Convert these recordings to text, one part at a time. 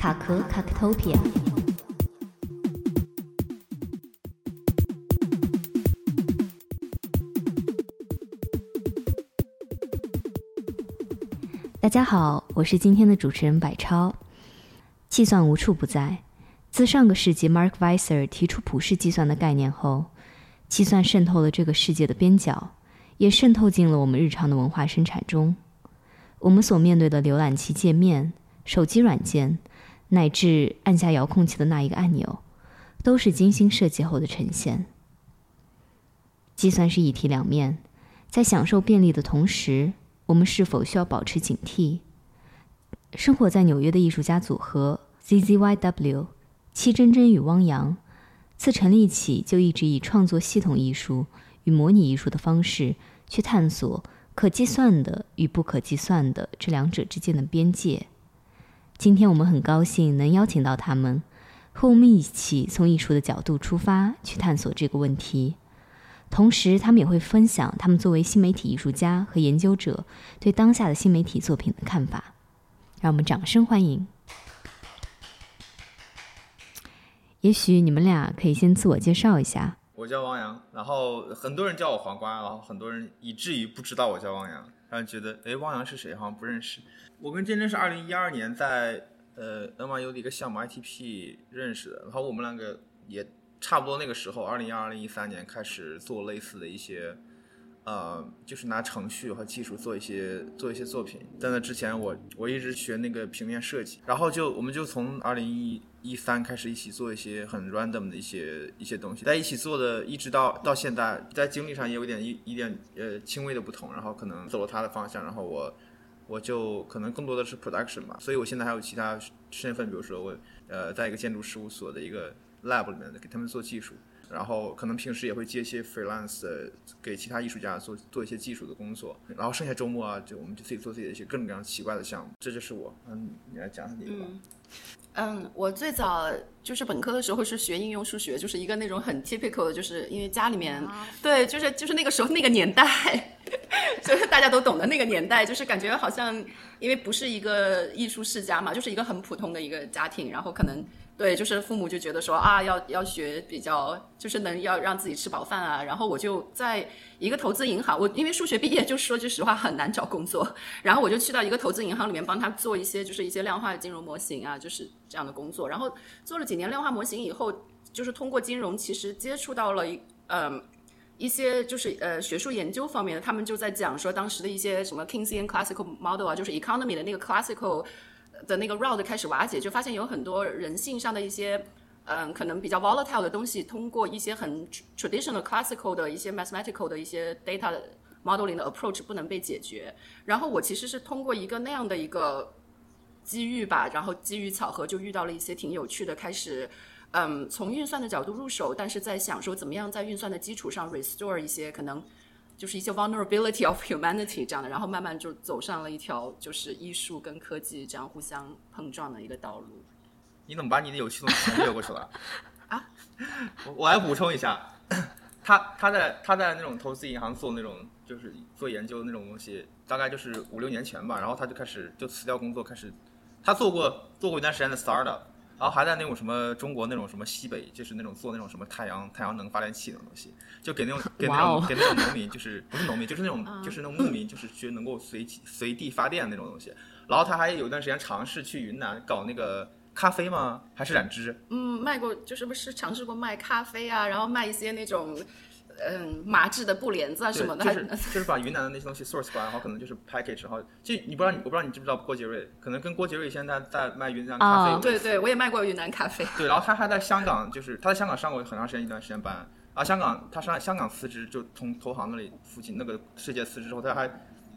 卡壳卡壳 topia。大家好，我是今天的主持人百超。计算无处不在，自上个世纪 Mark Weiser 提出普世计算的概念后，计算渗透了这个世界的边角，也渗透进了我们日常的文化生产中。我们所面对的浏览器界面、手机软件，乃至按下遥控器的那一个按钮，都是精心设计后的呈现。计算是一体两面，在享受便利的同时。我们是否需要保持警惕？生活在纽约的艺术家组合 ZZYW 戚真真与汪洋，自成立起就一直以创作系统艺术与模拟艺术的方式去探索可计算的与不可计算的这两者之间的边界。今天我们很高兴能邀请到他们，和我们一起从艺术的角度出发去探索这个问题。同时，他们也会分享他们作为新媒体艺术家和研究者对当下的新媒体作品的看法。让我们掌声欢迎。也许你们俩可以先自我介绍一下。我叫汪洋，然后很多人叫我黄瓜，然后很多人以至于不知道我叫汪洋，然后觉得哎，汪洋是谁？好像不认识。我跟真真是二零一二年在呃 NYU 的一个项目 ITP 认识的，然后我们两个也。差不多那个时候，二零一二、二零一三年开始做类似的一些，呃，就是拿程序和技术做一些做一些作品。在那之前，我我一直学那个平面设计，然后就我们就从二零一一三开始一起做一些很 random 的一些一些东西，在一起做的一直到到现在，在经历上也有点一一点呃轻微的不同，然后可能走了他的方向，然后我我就可能更多的是 production 吧，所以我现在还有其他身份，比如说我呃在一个建筑事务所的一个。lab 里面的给他们做技术，然后可能平时也会接一些 freelance 给其他艺术家做做一些技术的工作，然后剩下周末啊，就我们就自己做自己的一些各种各样奇怪的项目。这就是我，嗯，你来讲讲你吧。我最早就是本科的时候是学应用数学，就是一个那种很 typical 的，就是因为家里面对，就是就是那个时候那个年代，就是大家都懂的那个年代，就是感觉好像因为不是一个艺术世家嘛，就是一个很普通的一个家庭，然后可能。对，就是父母就觉得说啊，要要学比较，就是能要让自己吃饱饭啊。然后我就在一个投资银行，我因为数学毕业，就说句实话很难找工作。然后我就去到一个投资银行里面帮他做一些，就是一些量化金融模型啊，就是这样的工作。然后做了几年量化模型以后，就是通过金融，其实接触到了一嗯一些就是呃学术研究方面的，他们就在讲说当时的一些什么 Keynesian classical model 啊，就是 economy 的那个 classical。的那个 route 开始瓦解，就发现有很多人性上的一些，嗯，可能比较 volatile 的东西，通过一些很 traditional classical 的一些 mathematical 的一些 data modeling 的 approach 不能被解决。然后我其实是通过一个那样的一个机遇吧，然后机遇巧合就遇到了一些挺有趣的，开始，嗯，从运算的角度入手，但是在想说怎么样在运算的基础上 restore 一些可能。就是一些 vulnerability of humanity 这样的，然后慢慢就走上了一条就是艺术跟科技这样互相碰撞的一个道路。你怎么把你的有趣东西全越过去了？啊？我我来补充一下，他他在他在那种投资银行做那种就是做研究那种东西，大概就是五六年前吧，然后他就开始就辞掉工作，开始他做过做过一段时间的 startup。然后还在那种什么中国那种什么西北，就是那种做那种什么太阳太阳能发电器那种东西，就给那种给那种给那种农民，就是 不是农民，就是那种就是那种牧民，就是去能够随随地发电那种东西。然后他还有一段时间尝试去云南搞那个咖啡吗？还是染织？嗯，卖过，就是不是尝试过卖咖啡啊，然后卖一些那种。嗯，麻质的布帘子啊什么的，就是就是把云南的那些东西 source 过来，然后可能就是 package，然后就你不知道你我不知道你知不知道郭杰瑞，可能跟郭杰瑞现在在卖云南咖啡。对对，我也卖过云南咖啡。对，然后他还在香港，就是他在香港上过很长时间一段时间班，啊，香港他上香港辞职，就从投行那里附近那个世界辞职之后，他还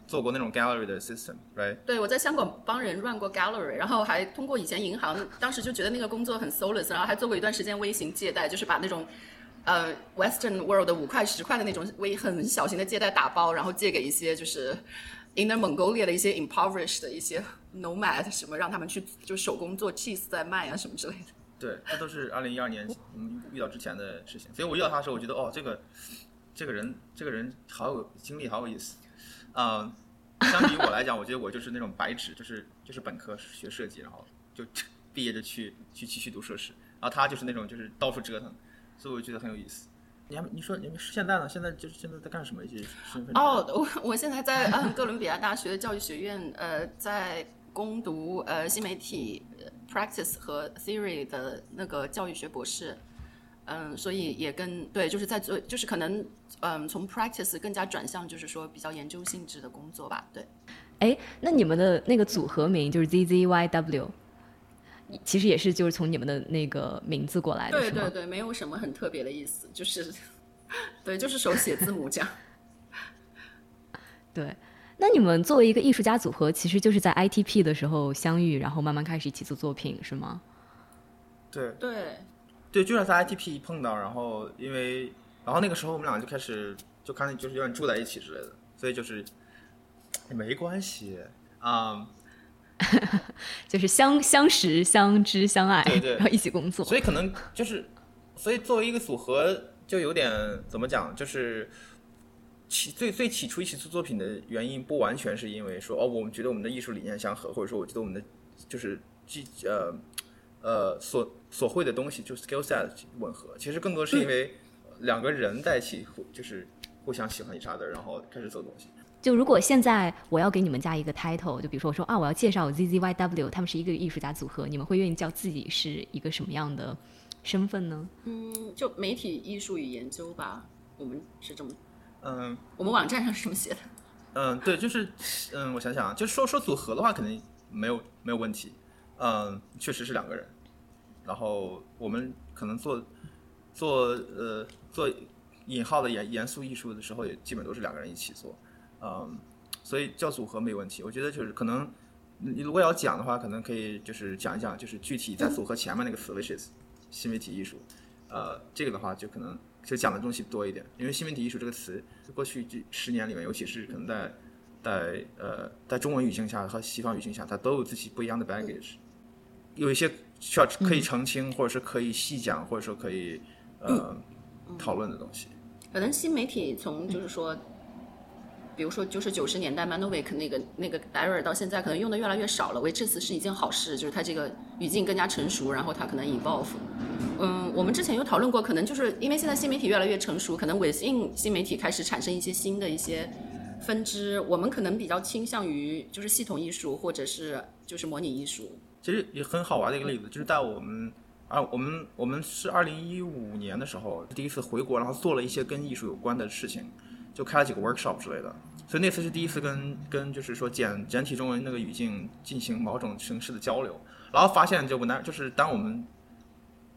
做过那种 gallery 的 system，right？对，我在香港帮人 run 过 gallery，然后还通过以前银行，当时就觉得那个工作很 soulless，然后还做过一段时间微型借贷，就是把那种。呃，Western World 的五块十块的那种微很小型的借贷打包，然后借给一些就是 Inner Mongolia 的一些 impoverished 的一些 nomad 什么，让他们去就手工做 cheese 在卖啊什么之类的。对，这都是二零一二年嗯遇到之前的事情，所以我遇到他的时候，我觉得哦，这个这个人这个人好有经历，好有意思。嗯，相比于我来讲，我觉得我就是那种白纸，就是就是本科学设计，然后就 毕业就去去继续读硕士，然后他就是那种就是到处折腾，所以我觉得很有意思。你还你说你们现在呢？现在就是现在在干什么？一些身份？哦，我我现在在嗯哥伦比亚大学教育学院，呃，在攻读呃新媒体 practice 和 theory 的那个教育学博士。嗯，所以也跟对，就是在做，就是可能嗯从 practice 更加转向，就是说比较研究性质的工作吧。对。哎，那你们的那个组合名就是 ZZYW，其实也是就是从你们的那个名字过来的，对对对，没有什么很特别的意思，就是对，就是手写字母这样。对，那你们作为一个艺术家组合，其实就是在 ITP 的时候相遇，然后慢慢开始一起做作品，是吗？对对对，就是在 ITP 碰到，然后因为然后那个时候我们俩就开始就开始就是有点住在一起之类的，所以就是。没关系啊，就是相相识、相知、相爱，对对，然后一起工作。所以可能就是，所以作为一个组合，就有点怎么讲，就是起最最起初一起做作品的原因，不完全是因为说哦，我们觉得我们的艺术理念相合，或者说我觉得我们的就是技呃呃所所会的东西就 skill set 吻合。其实更多是因为两个人在一起，就是互相喜欢一下的，然后开始做东西。就如果现在我要给你们加一个 title，就比如说我说啊，我要介绍 ZZYW，他们是一个艺术家组合，你们会愿意叫自己是一个什么样的身份呢？嗯，就媒体艺术与研究吧，我们是这么，嗯，我们网站上是这么写的。嗯，对，就是，嗯，我想想啊，就说说组合的话，肯定没有没有问题。嗯，确实是两个人，然后我们可能做做呃做引号的严严肃艺术的时候，也基本都是两个人一起做。嗯，所以叫组合没问题。我觉得就是可能，你如果要讲的话，可能可以就是讲一讲，就是具体在组合前面那个词，which is 新媒体艺术。呃，这个的话就可能就讲的东西多一点，因为新媒体艺术这个词，过去这十年里面，尤其是可能在在呃在中文语境下和西方语境下，它都有自己不一样的 baggage，有一些需要可以澄清，或者是可以细讲，或者说可以呃讨论的东西。可能新媒体从就是说。比如说，就是九十年代 Manovik 那个那个 era 到现在，可能用的越来越少了。为这次是一件好事，就是它这个语境更加成熟，然后它可能 evolve。嗯，我们之前有讨论过，可能就是因为现在新媒体越来越成熟，可能 within 新媒体开始产生一些新的一些分支。我们可能比较倾向于就是系统艺术，或者是就是模拟艺术。其实也很好玩的一个例子，就是在我们啊，我们我们是二零一五年的时候第一次回国，然后做了一些跟艺术有关的事情。就开了几个 workshop 之类的，所以那次是第一次跟跟就是说简简体中文那个语境进行某种形式的交流，然后发现就不难，就是当我们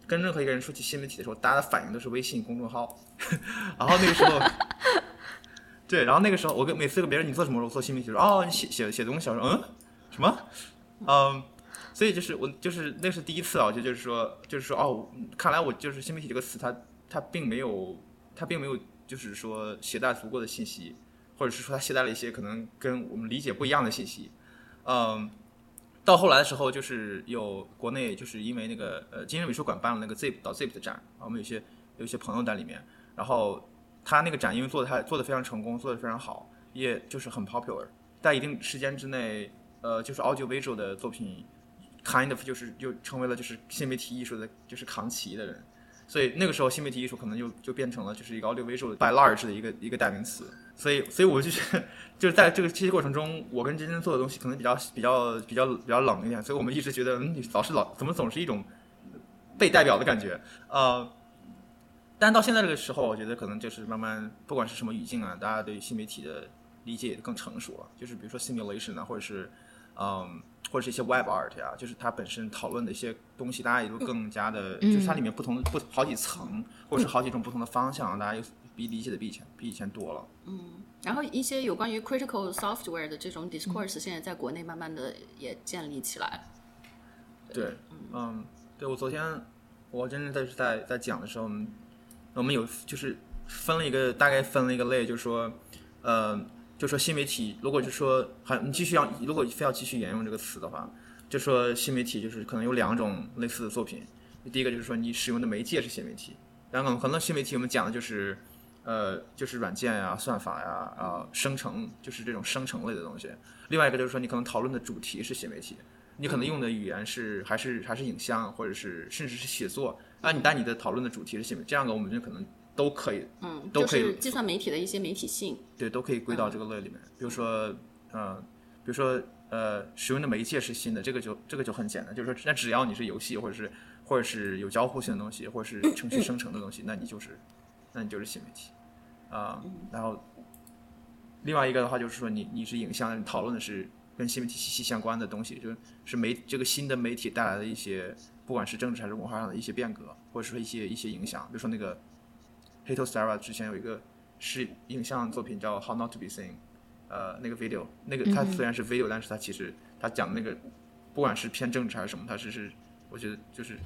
跟任何一个人说起新媒体的时候，大家的反应都是微信公众号，然后那个时候，对，然后那个时候我跟每次跟别人你做什么，我做新媒体，说哦你写写写东西，我说嗯？什么，嗯，所以就是我就是那是第一次啊，就就是说就是说哦，看来我就是新媒体这个词，它它并没有它并没有。就是说携带足够的信息，或者是说他携带了一些可能跟我们理解不一样的信息，嗯，到后来的时候，就是有国内就是因为那个呃，金日美术馆办了那个 Zip 到 Zip 的展，我们有些有些朋友在里面，然后他那个展因为做的他做的非常成功，做的非常好，也就是很 popular，在一定时间之内，呃，就是 Audio Visual 的作品，kind of 就是就成为了就是新媒体艺术的就是扛旗的人。所以那个时候，新媒体艺术可能就就变成了就是一个 audio visual by large 的一个一个代名词。所以，所以我就觉得，就是在这个这些过程中，我跟真真做的东西可能比较比较比较比较冷一点。所以我们一直觉得，嗯，老是老怎么总是一种被代表的感觉。呃，但到现在这个时候，我觉得可能就是慢慢，不管是什么语境啊，大家对新媒体的理解也更成熟了。就是比如说 simulation 啊，或者是嗯。或者是一些 Web Art 呀，就是它本身讨论的一些东西，大家也都更加的，就是它里面不同的不好几层，或者是好几种不同的方向，大家又比理解的比以前比以前多了。嗯，然后一些有关于 Critical Software 的这种 Discourse，现在在国内慢慢的也建立起来。对，嗯，对我昨天我真的在在在讲的时候，我们有就是分了一个大概分了一个类，就是说，呃。就说新媒体，如果就说还你继续要，如果非要继续沿用这个词的话，就说新媒体就是可能有两种类似的作品。第一个就是说你使用的媒介是新媒体，然后可能新媒体我们讲的就是，呃，就是软件呀、算法呀、啊生成，就是这种生成类的东西。另外一个就是说你可能讨论的主题是新媒体，你可能用的语言是还是还是影像，或者是甚至是写作，啊，你但你的讨论的主题是新闻，这样的我们就可能都可以，嗯，都可以就是计算媒体的一些媒体性。对，都可以归到这个类里面。比如说，呃，比如说，呃，使用的媒介是新的，这个就这个就很简单，就是说，那只要你是游戏，或者是或者是有交互性的东西，或者是程序生成的东西，那你就是，那你就是新媒体，啊、然后另外一个的话就是说你你是影像，你讨论的是跟新媒体息息相关的东西，就是是媒这个新的媒体带来的一些，不管是政治还是文化上的一些变革，或者说一些一些影响，比如说那个 Hato Sarah 之前有一个是影像作品叫《How Not to Be Seen》，呃，那个 video，那个它虽然是 video，、但是它其实它讲的那个，不管是偏政治还是什么，它是是我觉得就是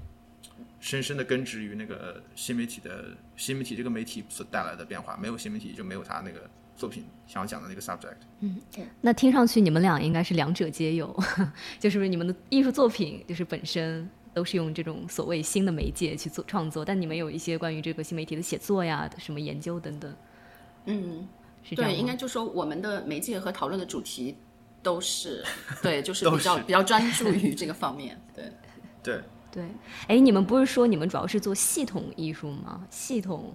深深的根植于那个新媒体的新媒体这个媒体所带来的变化，没有新媒体就没有它那个作品想要讲的那个 subject 嗯。那听上去你们俩应该是两者皆有，就是不是你们的艺术作品就是本身都是用这种所谓新的媒介去做创作，但你们有一些关于这个新媒体的写作呀、什么研究等等，嗯，对，是这样吗应该就说我们的媒介和讨论的主题都是 对，就是比较是比较专注于这个方面。对，对，对，哎，你们不是说你们主要是做系统艺术吗？系统，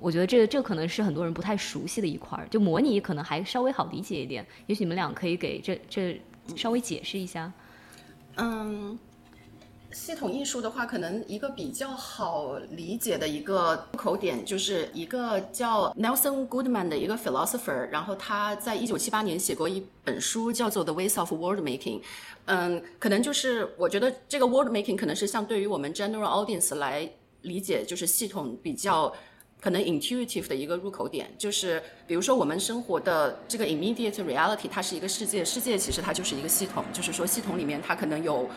我觉得这这可能是很多人不太熟悉的一块儿，就模拟可能还稍微好理解一点，也许你们俩可以给这这稍微解释一下。嗯，系统艺术的话，可能一个比较好理解的一个入口点，就是一个叫 Nelson Goodman 的一个 philosopher，然后他在一九七八年写过一本书，叫做《The Ways of Worldmaking》。嗯，可能就是我觉得这个 Worldmaking 可能是相对于我们 general audience 来理解，就是系统比较。可能 intuitive 的一个入口点，就是比如说我们生活的这个 immediate reality，它是一个世界，世界其实它就是一个系统，就是说系统里面它可能有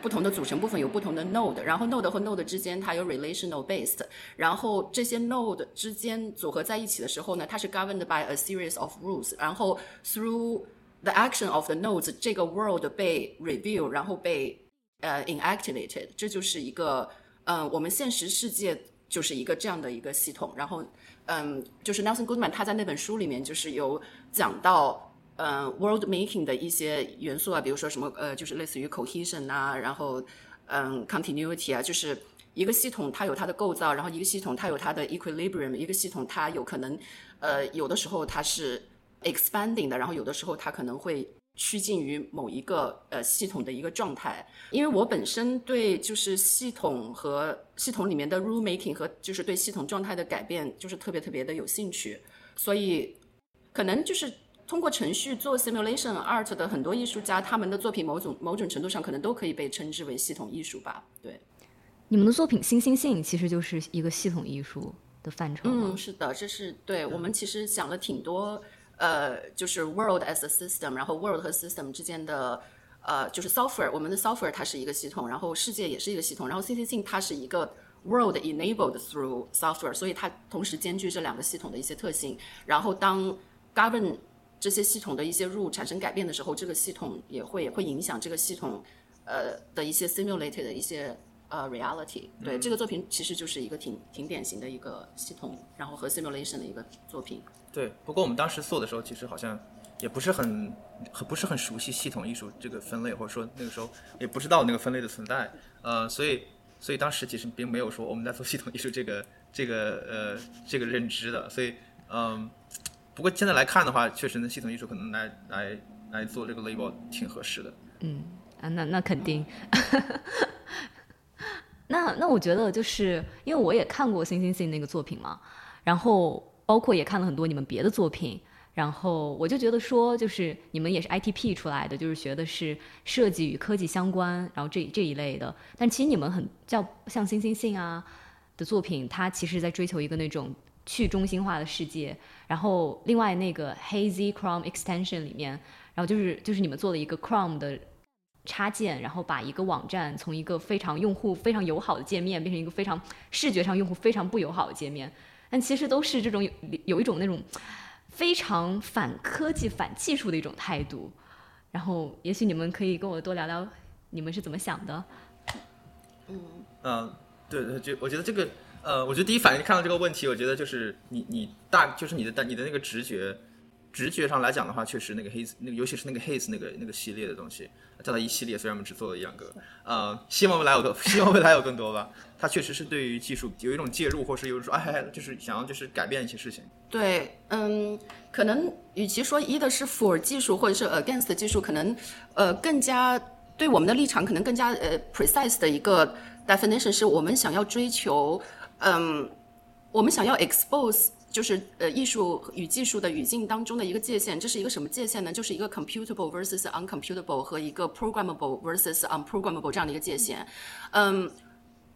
不同的组成部分，有不同的 node，然后 node 和 node 之间它有 relational based，然后这些 node 之间组合在一起的时候呢，它是 governed by a series of rules，然后 through the action of the nodes，这个 world 被 review，然后被呃 inactivated，这就是一个呃我们现实世界就是一个这样的一个系统。然后嗯，就是 Nelson Goodman 他在那本书里面就是有讲到呃 world making 的一些元素啊，比如说什么呃就是类似于 cohesion 啊，然后嗯 continuity 啊，就是。一个系统它有它的构造，然后一个系统它有它的 equilibrium，一个系统它有可能，呃，有的时候它是 expanding 的，然后有的时候它可能会趋近于某一个呃系统的一个状态。因为我本身对就是系统和系统里面的 rule making 和就是对系统状态的改变，就是特别特别的有兴趣，所以可能就是。通过程序做 simulation art 的很多艺术家，他们的作品某种某种程度上可能都可以被称之为系统艺术吧。对，你们的作品《星星性》其实就是一个系统艺术的范畴吗嗯，是的，这是对我们其实想了挺多，呃，就是 world as a system，然后 world 和 system 之间的，呃，就是 software，我们的 software 它是一个系统，然后世界也是一个系统，然后 CC 性它是一个 world enabled through software，所以它同时兼具这两个系统的一些特性。然后当 govern 这些系统的一些 rule 产生改变的时候，这个系统也会会影响这个系统呃的一些 simulated 的一些呃 reality。对，这个作品其实就是一个挺挺典型的一个系统，然后和 simulation 的一个作品。对，不过我们当时做的时候，其实好像也不是很很不是很熟悉系统艺术这个分类，或者说那个时候也不知道那个分类的存在，呃，所以所以当时其实并没有说我们在做系统艺术这个这个呃这个认知的，所以嗯，不过现在来看的话，确实呢，系统艺术可能来来来做这个 label 挺合适的。嗯啊，那那肯定。那那我觉得就是因为我也看过《星星星》那个作品嘛，然后包括也看了很多你们别的作品，然后我就觉得说，就是你们也是 ITP 出来的，就是学的是设计与科技相关，然后这这一类的。但其实你们很叫像《星星星》啊的作品，它其实在追求一个那种去中心化的世界。然后另外那个 Hazy Chrome Extension 里面，然后就是就是你们做了一个 Chrome 的插件，然后把一个网站从一个非常用户非常友好的界面变成一个非常视觉上用户非常不友好的界面，但其实都是这种有有一种那种非常反科技、反技术的一种态度。然后，也许你们可以跟我多聊聊你们是怎么想的。嗯，对对，就我觉得这个，呃，我觉得第一反应看到这个问题，我觉得就是你你大就是你的大你的那个直觉，直觉上来讲的话，确实那个 Haze 那个，尤其是那个 Haze 那个那个系列的东西，叫它一系列，虽然我们只做了一两个，呃，希望未来有更，希望未来有更多吧。它确实是对于技术有一种介入，或是有一种哎，就是想要就是改变一些事情。对，嗯，可能与其说一的是 for 技术或者是 against 技术，可能呃更加对我们的立场可能更加呃 precise 的一个 definition 是我们想要追求，嗯，我们想要 expose 就是呃艺术与技术的语境当中的一个界限，这是一个什么界限呢？就是一个 computable versus uncomputable 和一个 programmable versus unprogrammable 这样的一个界限，嗯。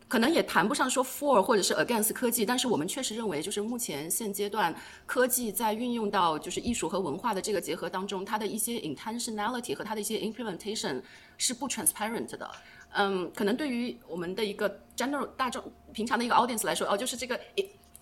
可能也谈不上说 for 或者是 against 科技，但是我们确实认为，就是目前现阶段科技在运用到就是艺术和文化的这个结合当中，它的一些 intentionality 和它的一些 implementation 是不 transparent 的。嗯，可能对于我们的一个 general 大众平常的一个 audience 来说，哦，就是这个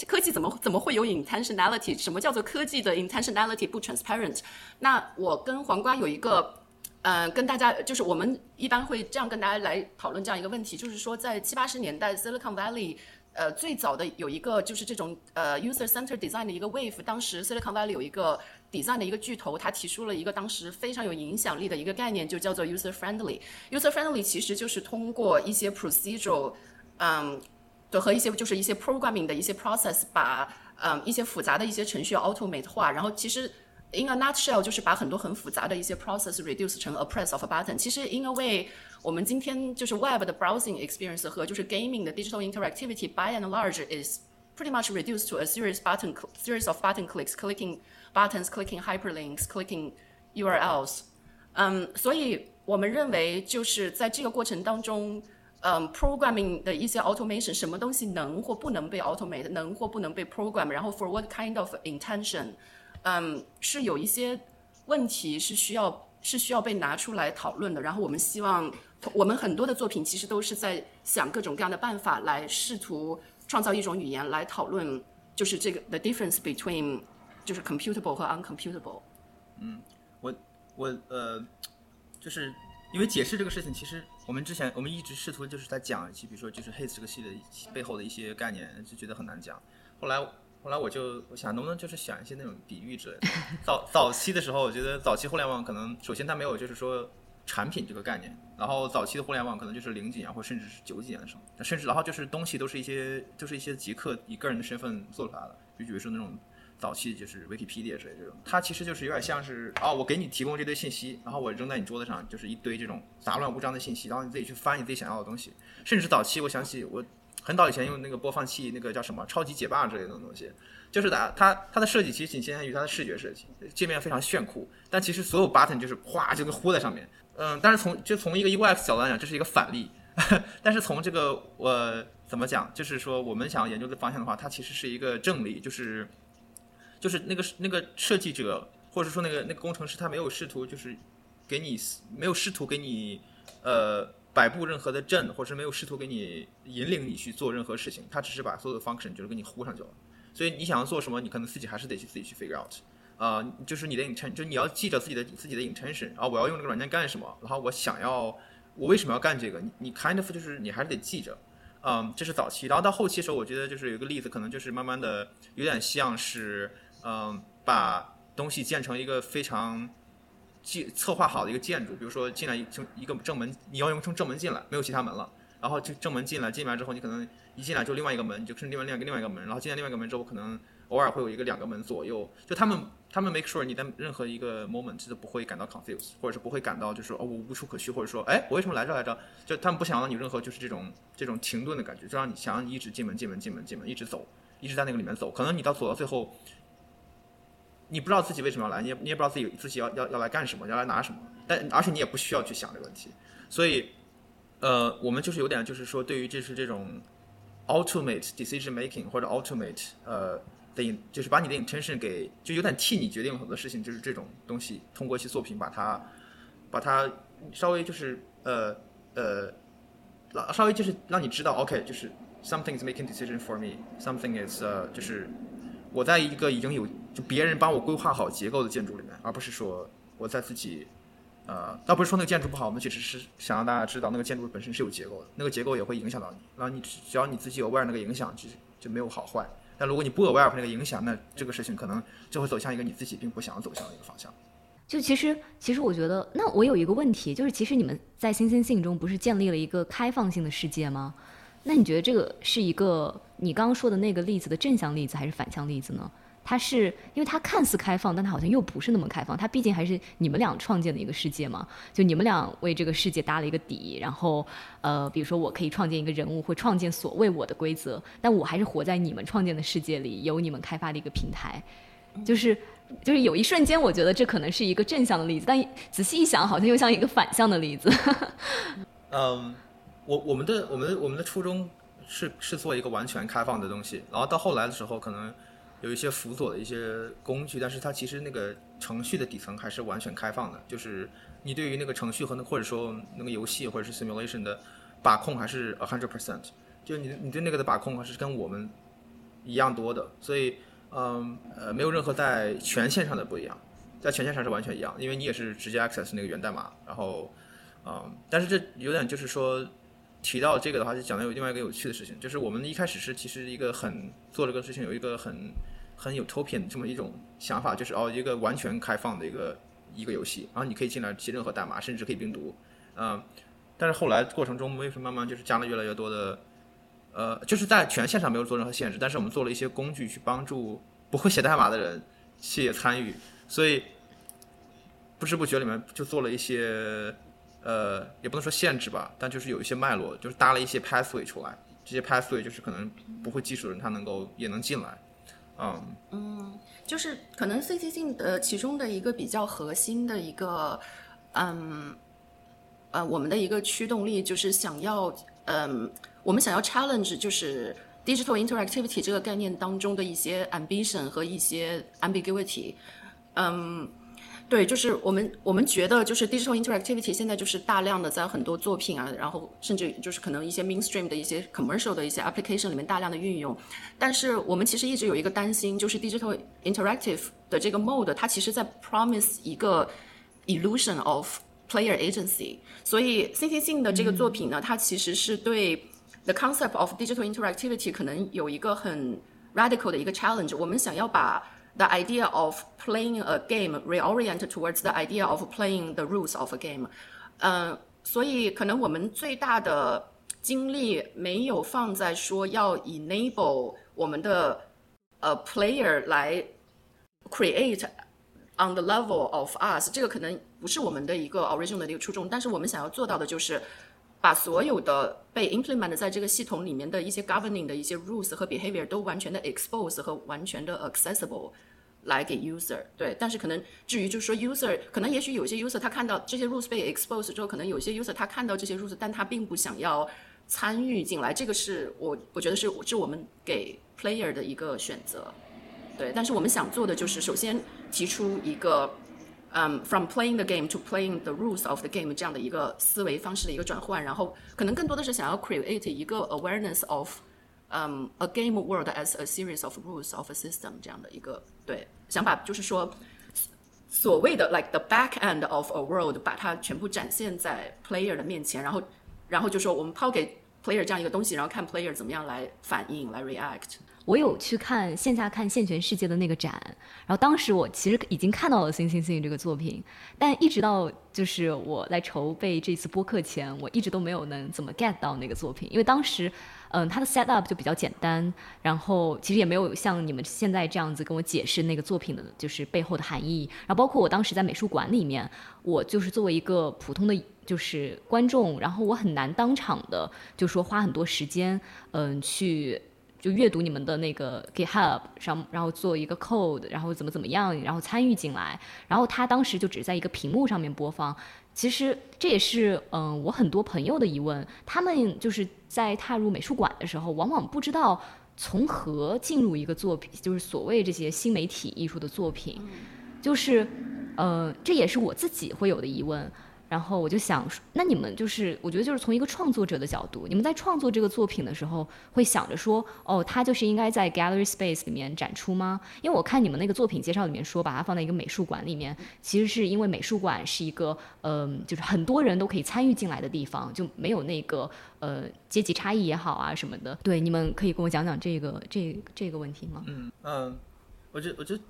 科技怎么怎么会有 intentionality？什么叫做科技的 intentionality 不 transparent？那我跟黄瓜有一个。呃，跟大家就是我们一般会这样跟大家来讨论这样一个问题，就是说在七八十年代 Silicon Valley，呃，最早的有一个就是这种呃 user center design 的一个 wave，当时 Silicon Valley 有一个design 的一个巨头，他提出了一个当时非常有影响力的一个概念，就叫做 user friendly。user friendly 其实就是通过一些 procedural，嗯，对，和一些就是一些 programming 的一些 process，把嗯一些复杂的一些程序 automate 化，然后其实。In a nutshell，就是把很多很复杂的一些 process reduce 成 a press of a button。其实，in a way，我们今天就是 web 的 browsing experience 和就是 gaming 的 digital interactivity，by and large is pretty much reduced to a series button series of button clicks, clicking buttons, clicking hyperlinks, clicking URLs。嗯，所以我们认为就是在这个过程当中，嗯，programming 的一些 automation，什么东西能或不能被 automate，能或不能被 program，然后 for what kind of intention。嗯，是有一些问题是需要是需要被拿出来讨论的。然后我们希望，我们很多的作品其实都是在想各种各样的办法来试图创造一种语言来讨论，就是这个 the difference between 就是 computable 和 uncomputable。嗯，我我呃，就是因为解释这个事情，其实我们之前我们一直试图就是在讲一期，比如说就是 Haze 这个系列背后的一些概念，就觉得很难讲。后来。后来我就我想能不能就是想一些那种比喻之类的。早早期的时候，我觉得早期互联网可能首先它没有就是说产品这个概念，然后早期的互联网可能就是零几年或甚至是九几年的时候，甚至然后就是东西都是一些就是一些极客以个人的身份做出来的，就比如说那种早期就是 Wikipedia 之类这种，它其实就是有点像是哦，我给你提供这堆信息，然后我扔在你桌子上，就是一堆这种杂乱无章的信息，然后你自己去翻你自己想要的东西。甚至早期我想起我。很早以前用那个播放器，那个叫什么超级解霸之类的东西，就是的，它它的设计其实仅限于它的视觉设计，界面非常炫酷，但其实所有 button 就是哗就跟糊在上面。嗯，但是从就从一个 UX 角度来讲，这是一个反例。但是从这个我怎么讲，就是说我们想要研究的方向的话，它其实是一个正例，就是就是那个那个设计者或者说那个那个工程师，他没有试图就是给你没有试图给你呃。摆布任何的阵，或者是没有试图给你引领你去做任何事情，他只是把所有的 function 就是给你呼上去了。所以你想要做什么，你可能自己还是得去自己去 figure out。啊，就是你的 intention，就你要记着自己的自己的 intention 啊，我要用这个软件干什么，然后我想要我为什么要干这个，你你 kind of 就是你还是得记着。嗯，这是早期，然后到后期的时候，我觉得就是有一个例子，可能就是慢慢的有点像是嗯，把东西建成一个非常。计策划好的一个建筑，比如说进来一一个正门，你要用从正门进来，没有其他门了。然后就正门进来，进来之后你可能一进来就另外一个门，就是另外另外一个另外一个门。然后进来另外一个门之后，可能偶尔会有一个两个门左右。就他们他们 make sure 你在任何一个 moment 都不会感到 confused，或者是不会感到就是哦我无处可去，或者说哎我为什么来这来着？就他们不想让你任何就是这种这种停顿的感觉，就让你想让你一直进门进门进门进门一直走，一直在那个里面走。可能你到走到最后。你不知道自己为什么要来，你也你也不知道自己自己要要要来干什么，要来拿什么，但而且你也不需要去想这个问题，所以，呃，我们就是有点就是说，对于这是这种 ultimate decision making 或者 ultimate 呃的，就是把你的 intention 给就有点替你决定很多事情，就是这种东西，通过一些作品把它把它稍微就是呃呃，稍微就是让你知道，OK，就是 something is making decision for me，something is 呃就是。我在一个已经有就别人帮我规划好结构的建筑里面，而不是说我在自己，呃，倒不是说那个建筑不好，我们其实是想让大家知道那个建筑本身是有结构的，那个结构也会影响到你，然后你只要你自己有 aware 那个影响，就就没有好坏，但如果你不 aware 那个影响，那这个事情可能就会走向一个你自己并不想走向的一个方向。就其实，其实我觉得，那我有一个问题，就是其实你们在星星信中不是建立了一个开放性的世界吗？那你觉得这个是一个你刚刚说的那个例子的正向例子还是反向例子呢？它是因为它看似开放，但它好像又不是那么开放。它毕竟还是你们俩创建的一个世界嘛，就你们俩为这个世界搭了一个底。然后，呃，比如说我可以创建一个人物，会创建所谓我的规则，但我还是活在你们创建的世界里，有你们开发的一个平台。就是就是有一瞬间，我觉得这可能是一个正向的例子，但仔细一想，好像又像一个反向的例子。嗯。我我们的我们我们的初衷是是做一个完全开放的东西，然后到后来的时候可能有一些辅佐的一些工具，但是它其实那个程序的底层还是完全开放的，就是你对于那个程序和那或者说那个游戏或者是 simulation 的把控还是 a hundred percent，就你你对那个的把控还是跟我们一样多的，所以嗯呃没有任何在权限上的不一样，在权限上是完全一样，因为你也是直接 access 那个源代码，然后嗯但是这有点就是说。提到这个的话，就讲到有另外一个有趣的事情，就是我们一开始是其实一个很做这个事情有一个很很有 topian 这么一种想法，就是哦一个完全开放的一个一个游戏，然后你可以进来写任何代码，甚至可以病毒，嗯，但是后来过程中为什么慢慢就是加了越来越多的，呃，就是在权限上没有做任何限制，但是我们做了一些工具去帮助不会写代码的人去参与，所以不知不觉里面就做了一些。呃，也不能说限制吧，但就是有一些脉络，就是搭了一些 pathway 出来，这些 pathway 就是可能不会技术的人他能够也能进来，嗯嗯，就是可能 C C 性的其中的一个比较核心的一个，嗯呃，我们的一个驱动力就是想要，嗯，我们想要 challenge 就是 digital interactivity 这个概念当中的一些 ambition 和一些 ambiguity，嗯。对，就是我们我们觉得就是 digital interactivity 现在就是大量的在很多作品啊，然后甚至就是可能一些 mainstream 的一些 commercial 的一些 application 里面大量的运用。但是我们其实一直有一个担心，就是 digital interactive 的这个 mode，它其实在 promise 一个 illusion of player agency。所以 c c 性的这个作品呢，它其实是对 the concept of digital interactivity 可能有一个很 radical 的一个 challenge。我们想要把 the idea of playing a game reorient towards the idea of playing the rules of a game，嗯，所以可能我们最大的精力没有放在说要 enable 我们的呃 player 来 create on the level of us，这个可能不是我们的一个 original 的一个初衷，但是我们想要做到的就是 把所有的被 implement 在这个系统里面的一些 governing 的一些 rules 和 behavior 都完全的 expose 和完全的 accessible 来给 user。对，但是可能至于就是说 user，可能也许有些 user 他看到这些 rules 被 expose 之后，可能有些 user 他看到这些 rules，但他并不想要参与进来。这个是我我觉得是是我们给 player 的一个选择。对，但是我们想做的就是首先提出一个。嗯，from playing the game to playing the rules of the game 这样的一个思维方式的一个转换，然后可能更多的是想要 create 一个 awareness of，嗯，a game world as a series of rules of a system 这样的一个对想法，就是说所谓的 like the back end of a world 把它全部展现在 player 的面前，然后然后就说我们抛给 player 这样一个东西，然后看 player 怎么样来反应来 react。 我有去看线下看现全世界的那个展，然后当时我其实已经看到了《星星星》这个作品，但一直到就是我来筹备这次播客前，我一直都没有能怎么 get 到那个作品，因为当时，嗯，它的 set up 就比较简单，然后其实也没有像你们现在这样子跟我解释那个作品的就是背后的含义，然后包括我当时在美术馆里面，我就是作为一个普通的就是观众，然后我很难当场的就说花很多时间，嗯，去。就阅读你们的那个 GitHub 上，然后做一个 code，然后怎么怎么样，然后参与进来。然后他当时就只在一个屏幕上面播放。其实这也是嗯我很多朋友的疑问，他们就是在踏入美术馆的时候，往往不知道从何进入一个作品，就是所谓这些新媒体艺术的作品。就是呃这也是我自己会有的疑问。然后我就想，那你们就是，我觉得就是从一个创作者的角度，你们在创作这个作品的时候，会想着说，哦，它就是应该在 gallery space 里面展出吗？因为我看你们那个作品介绍里面说，把它放在一个美术馆里面，其实是因为美术馆是一个，嗯，就是很多人都可以参与进来的地方，就没有那个呃阶级差异也好啊什么的。对，你们可以跟我讲讲这个这这个问题吗？嗯嗯，我觉我觉得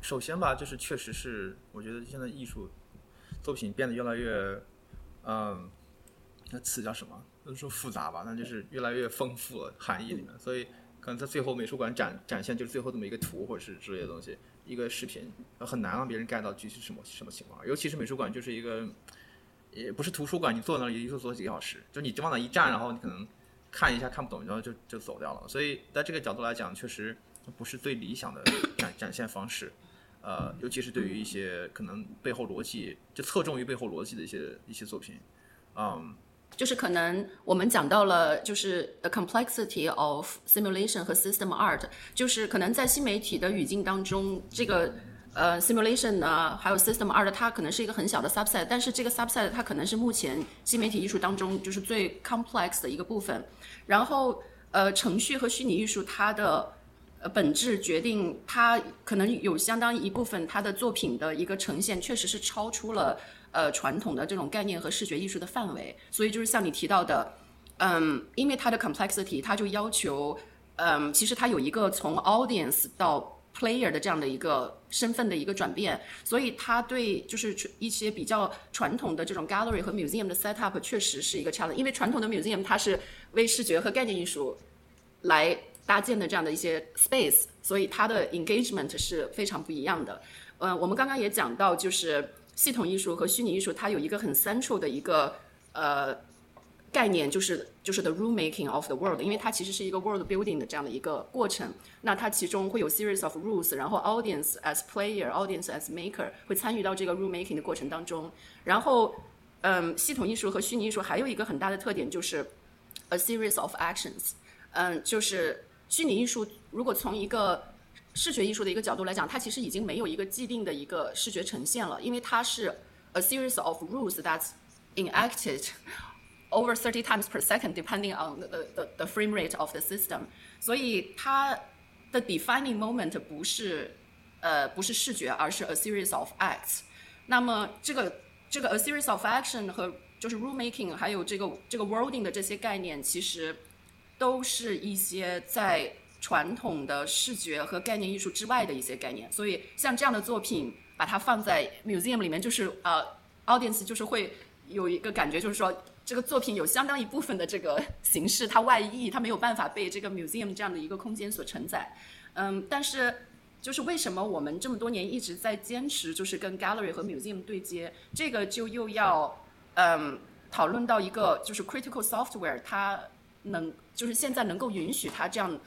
首先吧，就是确实是，我觉得现在艺术。作品变得越来越，嗯，那词叫什么？不是说复杂吧？那就是越来越丰富了含义里面。所以可能在最后美术馆展展现就是最后这么一个图或者是之类的东西，一个视频，很难让别人 get 到具体什么什么情况。尤其是美术馆就是一个，也不是图书馆，你坐那里一坐坐几个小时，就你往那一站，然后你可能看一下看不懂，然后就就走掉了。所以在这个角度来讲，确实不是最理想的展展现方式。呃，尤其是对于一些可能背后逻辑就侧重于背后逻辑的一些一些作品，嗯，就是可能我们讲到了就是 the complexity of simulation 和 system art，就是可能在新媒体的语境当中，这个呃 simulation 呢，还有 system art，它可能是一个很小的 subset，但是这个 subset 它可能是目前新媒体艺术当中就是最 complex 的一个部分，然后呃程序和虚拟艺术它的。呃，本质决定他可能有相当一部分他的作品的一个呈现，确实是超出了呃传统的这种概念和视觉艺术的范围。所以就是像你提到的，嗯，因为它的 complexity，它就要求，嗯，其实它有一个从 audience 到 player 的这样的一个身份的一个转变，所以它对就是一些比较传统的这种 gallery 和 museum 的 set up 确实是一个 challenge。因为传统的 museum 它是为视觉和概念艺术来。搭建的这样的一些 space，所以它的 engagement 是非常不一样的。呃，我们刚刚也讲到，就是系统艺术和虚拟艺术，它有一个很 central 的一个呃概念，就是就是 the rule making of the world，因为它其实是一个 world building 的这样的一个过程。那它其中会有 series of rules，然后 audience as player，audience as maker 会参与到这个 rule making 的过程当中。然后，嗯，系统艺术和虚拟艺术还有一个很大的特点就是 a series of actions，嗯，就是。虚拟艺术如果从一个视觉艺术的一个角度来讲，它其实已经没有一个既定的一个视觉呈现了，因为它是 a series of rules that's enacted over thirty times per second, depending on the the the frame rate of the system。所以它的 defining moment 不是呃不是视觉，而是 a series of acts。那么这个这个 a series of action 和就是 rule making，还有这个这个 worlding 的这些概念，其实。都是一些在传统的视觉和概念艺术之外的一些概念，所以像这样的作品，把它放在 museum 里面，就是呃，audience 就是会有一个感觉，就是说这个作品有相当一部分的这个形式，它外溢，它没有办法被这个 museum 这样的一个空间所承载。嗯，但是就是为什么我们这么多年一直在坚持，就是跟 gallery 和 museum 对接，这个就又要嗯讨论到一个就是 critical software 它。能就是现在能够允许他这样，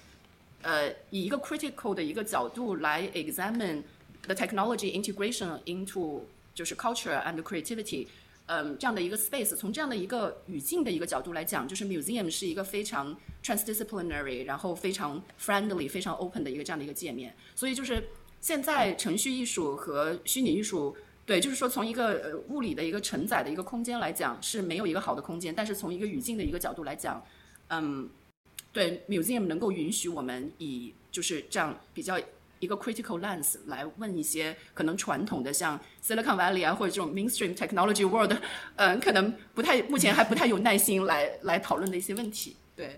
呃，以一个 critical 的一个角度来 examine the technology integration into 就是 culture and creativity，嗯，这样的一个 space，从这样的一个语境的一个角度来讲，就是 museum 是一个非常 transdisciplinary，然后非常 friendly、非常 open 的一个这样的一个界面。所以就是现在程序艺术和虚拟艺术，对，就是说从一个呃物理的一个承载的一个空间来讲是没有一个好的空间，但是从一个语境的一个角度来讲。嗯，对，museum 能够允许我们以就是这样比较一个 critical lens 来问一些可能传统的像 Silicon Valley 啊或者这种 mainstream technology world，嗯，可能不太目前还不太有耐心来来讨论的一些问题。对，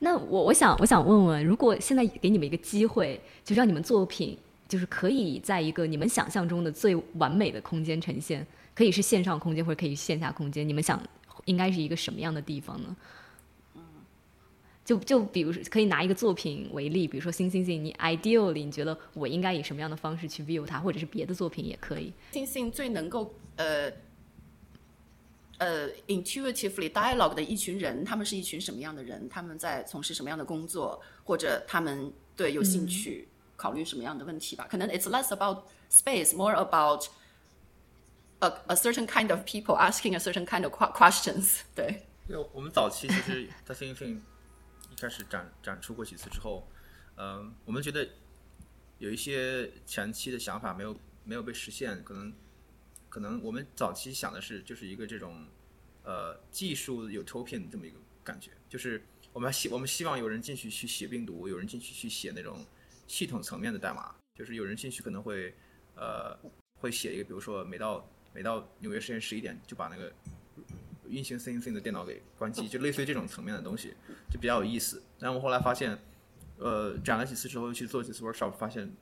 那我我想我想问问，如果现在给你们一个机会，就让你们作品就是可以在一个你们想象中的最完美的空间呈现，可以是线上空间或者可以线下空间，你们想应该是一个什么样的地方呢？就就比如说，可以拿一个作品为例，比如说《星星星》，你 ideally 你觉得我应该以什么样的方式去 view 它，或者是别的作品也可以。星星最能够呃呃 intuitively dialogue 的一群人，他们是一群什么样的人？他们在从事什么样的工作？或者他们对有兴趣考虑什么样的问题吧？可能 it's less about space, more about a a certain kind of people asking a certain kind of questions。对。对，我们早期其实在星星。开始展展出过几次之后，嗯，我们觉得有一些前期的想法没有没有被实现，可能可能我们早期想的是就是一个这种呃技术有 token 这么一个感觉，就是我们希我们希望有人进去去写病毒，有人进去去写那种系统层面的代码，就是有人进去可能会呃会写一个，比如说每到每到纽约时间十一点就把那个运行 Thing 的电脑给关机，就类似于这种层面的东西，就比较有意思。但我后来发现，呃，展了几次之后，去做几次 workshop，发现，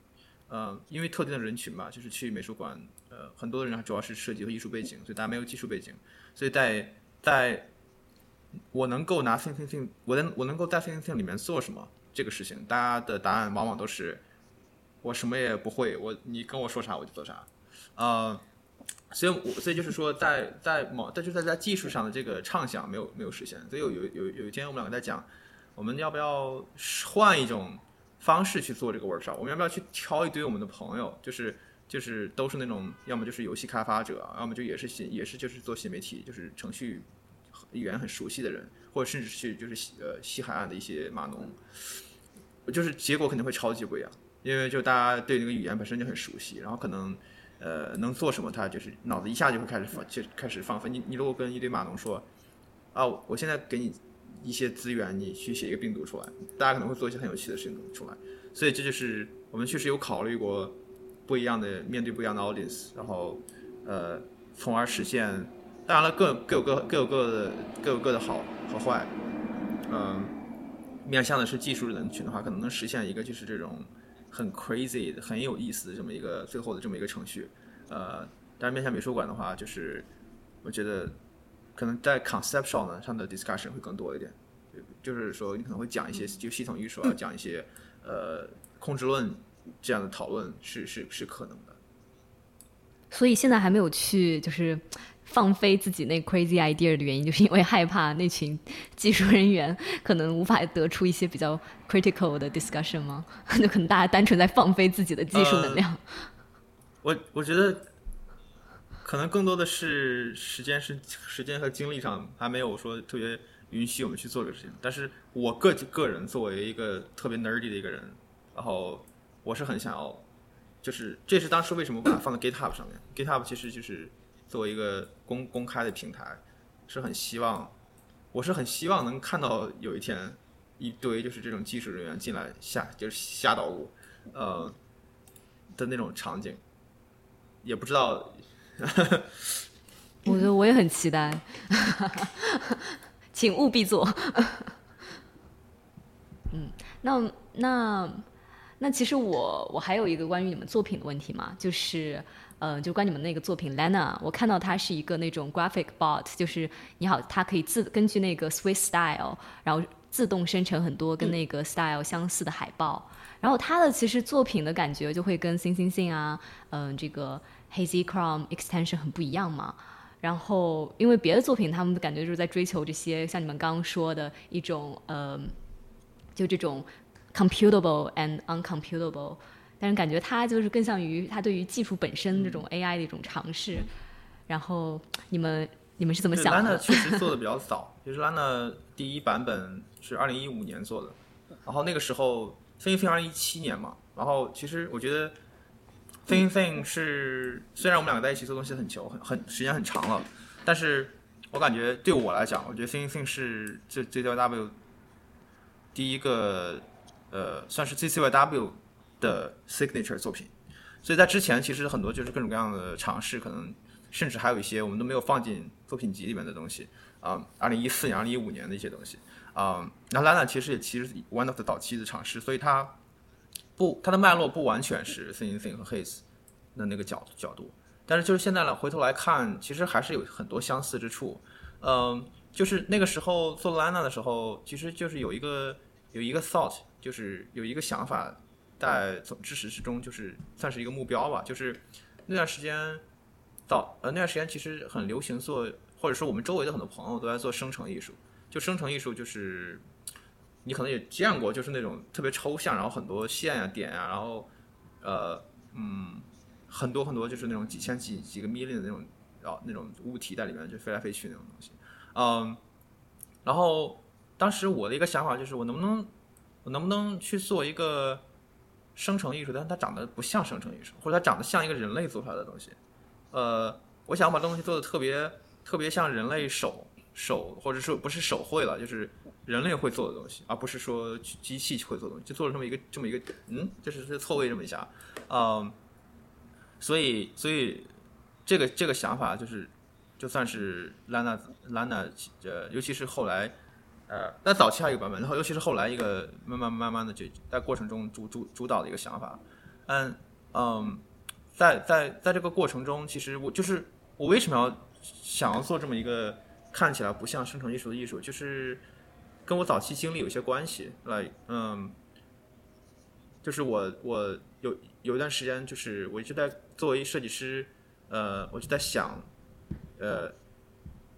呃，因为特定的人群嘛，就是去美术馆，呃，很多的人主要是设计和艺术背景，所以大家没有技术背景，所以在在我能够拿 Thing，我能我能够在 Thing 里面做什么这个事情，大家的答案往往都是我什么也不会，我你跟我说啥我就做啥，呃。所以，我所以就是说，在在某，但就是在技术上的这个畅想没有没有实现。所以有有有有一天，我们两个在讲，我们要不要换一种方式去做这个 workshop？我们要不要去挑一堆我们的朋友，就是就是都是那种，要么就是游戏开发者，要么就也是新也是就是做新媒体，就是程序语言很熟悉的人，或者甚至去就是呃西海岸的一些码农，就是结果肯定会超级不一样，因为就大家对那个语言本身就很熟悉，然后可能。呃，能做什么？他就是脑子一下就会开始放，就开始放飞。你你如果跟一堆码农说，啊，我现在给你一些资源，你去写一个病毒出来，大家可能会做一些很有趣的事情出来。所以这就是我们确实有考虑过不一样的面对不一样的 audience，然后呃，从而实现。当然了，各各有各各有各的各有各的好和坏。嗯，面向的是技术人群的话，可能能实现一个就是这种。很 crazy 的，很有意思的这么一个最后的这么一个程序，呃，但是面向美术馆的话，就是我觉得可能在 conceptual 呢上的 discussion 会更多一点，就是说你可能会讲一些就系统艺术啊，讲一些呃控制论这样的讨论是是是可能的。所以现在还没有去就是。放飞自己那 crazy idea 的原因，就是因为害怕那群技术人员可能无法得出一些比较 critical 的 discussion 吗？就可能大家单纯在放飞自己的技术能量。我我觉得可能更多的是时间是时间和精力上还没有说特别允许我们去做这个事情。但是我个个人作为一个特别 nerdy 的一个人，然后我是很想要，就是这是当时为什么把它放在 GitHub 上面。GitHub 其实就是。作为一个公公开的平台，是很希望，我是很希望能看到有一天，一堆就是这种技术人员进来下就是瞎捣鼓，呃的那种场景，也不知道，我觉得我也很期待，请务必做。嗯，那那那其实我我还有一个关于你们作品的问题嘛，就是。嗯，就关你们那个作品 Lena，我看到它是一个那种 graphic bot，就是你好，它可以自根据那个 Swiss style，然后自动生成很多跟那个 style 相似的海报。然后它的其实作品的感觉就会跟 Sing Sing Sing 啊，嗯，这个 Hazy Chrome extension 很不一样嘛。然后因为别的作品，他们的感觉就是在追求这些像你们刚刚说的一种，嗯，就这种 computable and uncomputable。但是感觉它就是更像于它对于技术本身这种 AI 的一种尝试。然后你们你们是怎么想的？Lana 确实做的比较早，其实 Lana 第一版本是二零一五年做的，然后那个时候 Thing Thing 二零一七年嘛。然后其实我觉得 Thing Thing 是虽然我们两个在一起做东西很久很很时间很长了，但是我感觉对我来讲，我觉得 Thing Thing 是这 ZCYW 第一个呃算是 ZCYW。的 signature 作品，所以在之前其实很多就是各种各样的尝试，可能甚至还有一些我们都没有放进作品集里面的东西啊。二零一四年、二零一五年的一些东西啊，那 Lana 其实也其实 one of 早期的尝试，所以它不它的脉络不完全是 Thin Thin 和 His 的那个角角度，但是就是现在呢回头来看，其实还是有很多相似之处。嗯，就是那个时候做 Lana 的时候，其实就是有一个有一个 thought，就是有一个想法。在从至始至终就是算是一个目标吧，就是那段时间早呃那段时间其实很流行做，或者说我们周围的很多朋友都在做生成艺术。就生成艺术就是你可能也见过，就是那种特别抽象，然后很多线啊点啊，然后呃嗯很多很多就是那种几千几几个 million 的那种啊那种物体在里面就飞来飞去那种东西。嗯，然后当时我的一个想法就是我能不能我能不能去做一个。生成艺术，但它长得不像生成艺术，或者它长得像一个人类做出来的东西，呃，我想把东西做的特别特别像人类手手，或者说不是手绘了，就是人类会做的东西，而不是说机器会做的东西，就做了这么一个这么一个，嗯，就是是错位这么一下，嗯，所以所以这个这个想法就是就算是兰娜兰娜呃，尤其是后来。呃，那早期还有一个版本，然后尤其是后来一个慢慢慢慢的这在过程中主主主导的一个想法，嗯嗯，在在在这个过程中，其实我就是我为什么要想要做这么一个看起来不像生成艺术的艺术，就是跟我早期经历有些关系，来嗯，就是我我有有一段时间，就是我一直在作为设计师，呃，我就在想，呃。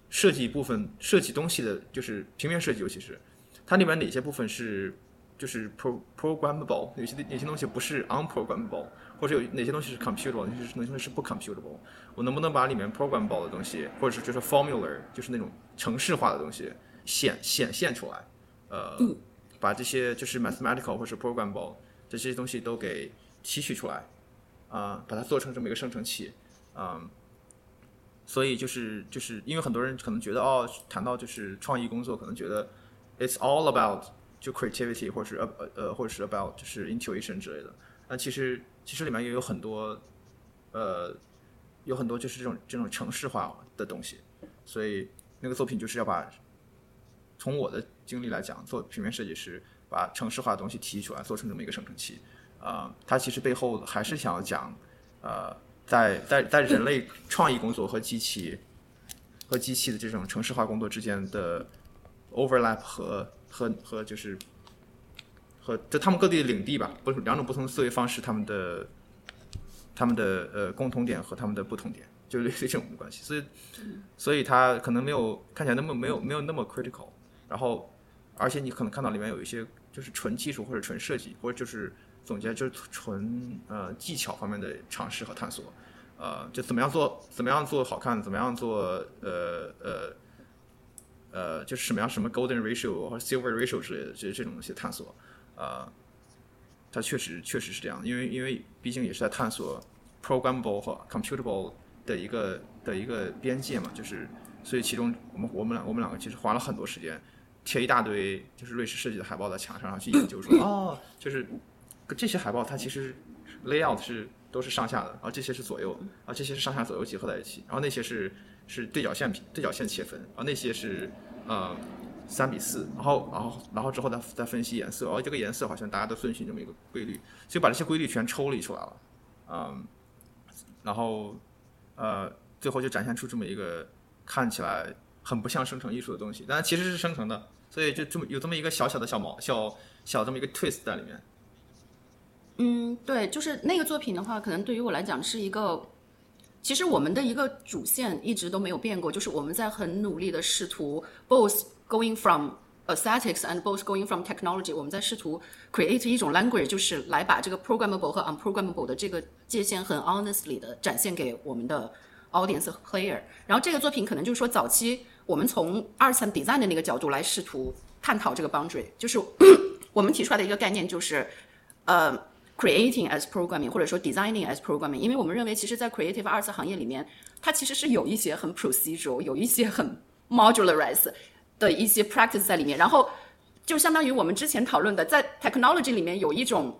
设计一部分设计东西的，就是平面设计，尤其是它里面哪些部分是就是 pro programmable，有些哪些东西不是 unprogrammable，或者有哪些东西是 computable，哪些东西是不 computable，我能不能把里面 programmable 的东西，或者是就是 formula，就是那种程式化的东西显显现出来，呃，把这些就是 mathematical 或者 programmable 这些东西都给提取出来，啊，把它做成这么一个生成器，嗯。所以就是就是因为很多人可能觉得哦，谈到就是创意工作，可能觉得 it's all about 就 creativity 或者是呃呃或者是 about 就是 intuition 之类的。那其实其实里面也有很多呃有很多就是这种这种城市化的东西。所以那个作品就是要把从我的经历来讲，做平面设计师把城市化的东西提出来，做成这么一个生成器。啊，它其实背后还是想要讲呃。在在在人类创意工作和机器和机器的这种城市化工作之间的 overlap 和和和就是和就他们各地的领地吧，不两种不同的思维方式，他们的他们的呃共同点和他们的不同点，就类似这种关系。所以所以它可能没有看起来那么没有没有那么 critical。然后而且你可能看到里面有一些就是纯技术或者纯设计或者就是。总结就是纯呃技巧方面的尝试和探索，呃，就怎么样做怎么样做好看，怎么样做呃呃呃，就是什么样什么 golden ratio 或者 silver ratio 之类的，这这种东西探索，呃，它确实确实是这样，因为因为毕竟也是在探索 programmable 和 computable 的一个的一个边界嘛，就是所以其中我们我们两我们两个其实花了很多时间贴一大堆就是瑞士设计的海报在墙上，然后去研究说哦，就是。这些海报它其实 layout 是都是上下的，然后这些是左右，啊这些是上下左右结合在一起，然后那些是是对角线对角线切分，然后那些是呃三比四，然后然后然后之后再再分析颜色，哦这个颜色好像大家都遵循这么一个规律，所以把这些规律全抽离出来了，嗯，然后呃最后就展现出这么一个看起来很不像生成艺术的东西，但其实是生成的，所以就这么有这么一个小小的小毛小小这么一个 twist 在里面。嗯，对，就是那个作品的话，可能对于我来讲是一个，其实我们的一个主线一直都没有变过，就是我们在很努力的试图 both going from aesthetics and both going from technology，我们在试图 create 一种 language，就是来把这个 programmable 和 unprogrammable 的这个界限很 honestly 的展现给我们的 audience 和 player。然后这个作品可能就是说早期我们从二层 design 的那个角度来试图探讨这个 boundary，就是我们提出来的一个概念就是，呃。Creating as programming，或者说 designing as programming，因为我们认为，其实，在 creative arts 行业里面，它其实是有一些很 procedural，有一些很 modularize 的一些 practice 在里面。然后，就相当于我们之前讨论的，在 technology 里面有一种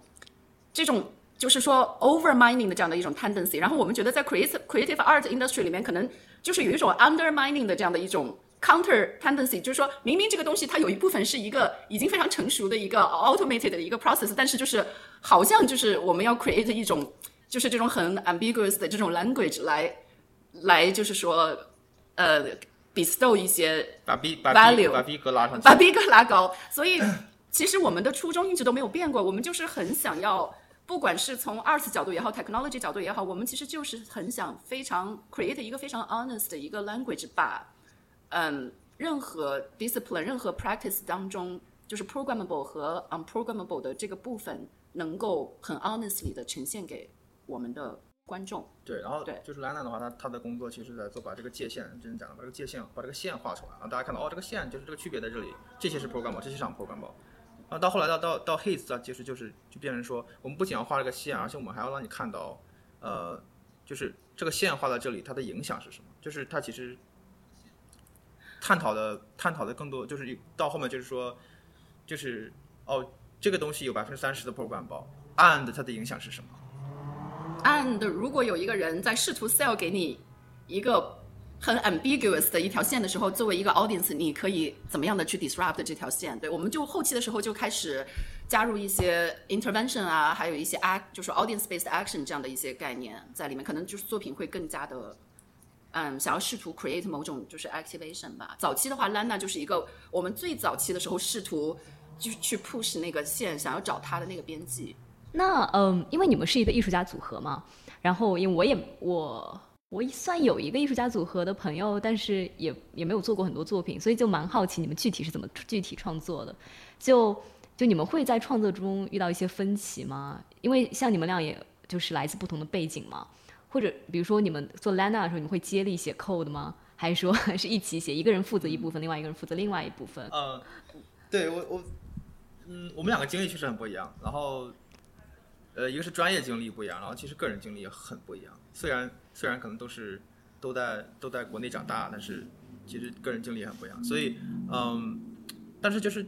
这种就是说 overmining 的这样的一种 tendency。然后，我们觉得在 creative creative art industry 里面，可能就是有一种 undermining 的这样的一种。Counter tendency 就是说明明这个东西它有一部分是一个已经非常成熟的一个 automated 的一个 process，但是就是好像就是我们要 create 一种就是这种很 ambiguous 的这种 language 来来就是说呃 bestow 一些 value 把 B 格拉上去，把 B 格拉高。所以其实我们的初衷一直都没有变过，我们就是很想要，不管是从 arts 角度也好，technology 角度也好，我们其实就是很想非常 create 一个非常 honest 的一个 language 把。嗯，任何 discipline、任何 practice 当中，就是 programmable 和 unprogrammable 的这个部分，能够很 honestly 的呈现给我们的观众。对，然后对，就是 Lana 的话，他他的工作其实在做把这个界限，真的讲的把这个界限，把这个线画出来，啊大家看到哦，这个线就是这个区别在这里，这些是 programmable，这些是 unprogrammable。啊，到后来到到到 his 啊，其实就是就变成说，我们不仅要画这个线，而且我们还要让你看到，呃，就是这个线画在这里，它的影响是什么？就是它其实探讨的探讨的更多，就是到后面就是说，就是哦，这个东西有百分之三十的 pro 版包，and 它的影响是什么？and 如果有一个人在试图 sell 给你一个很 ambiguous 的一条线的时候，作为一个 audience，你可以怎么样的去 disrupt 这条线？对，我们就后期的时候就开始加入一些 intervention 啊，还有一些 act，就是 audience based action 这样的一些概念在里面，可能就是作品会更加的。嗯，想要试图 create 某种就是 activation 吧。早期的话，Lana 就是一个我们最早期的时候试图就是去 push 那个线，想要找他的那个编辑。那嗯，因为你们是一个艺术家组合嘛，然后因为我也我我算有一个艺术家组合的朋友，但是也也没有做过很多作品，所以就蛮好奇你们具体是怎么具体创作的。就就你们会在创作中遇到一些分歧吗？因为像你们俩也就是来自不同的背景嘛，或者比如说你们做 Lana 的时候，你会接力写 code 吗？还是说是一起写，一个人负责一部分，另外一个人负责另外一部分？呃，对我我嗯，我们两个经历确实很不一样，然后。呃，一个是专业经历不一样，然后其实个人经历也很不一样。虽然虽然可能都是都在都在国内长大，但是其实个人经历也很不一样。所以，嗯，但是就是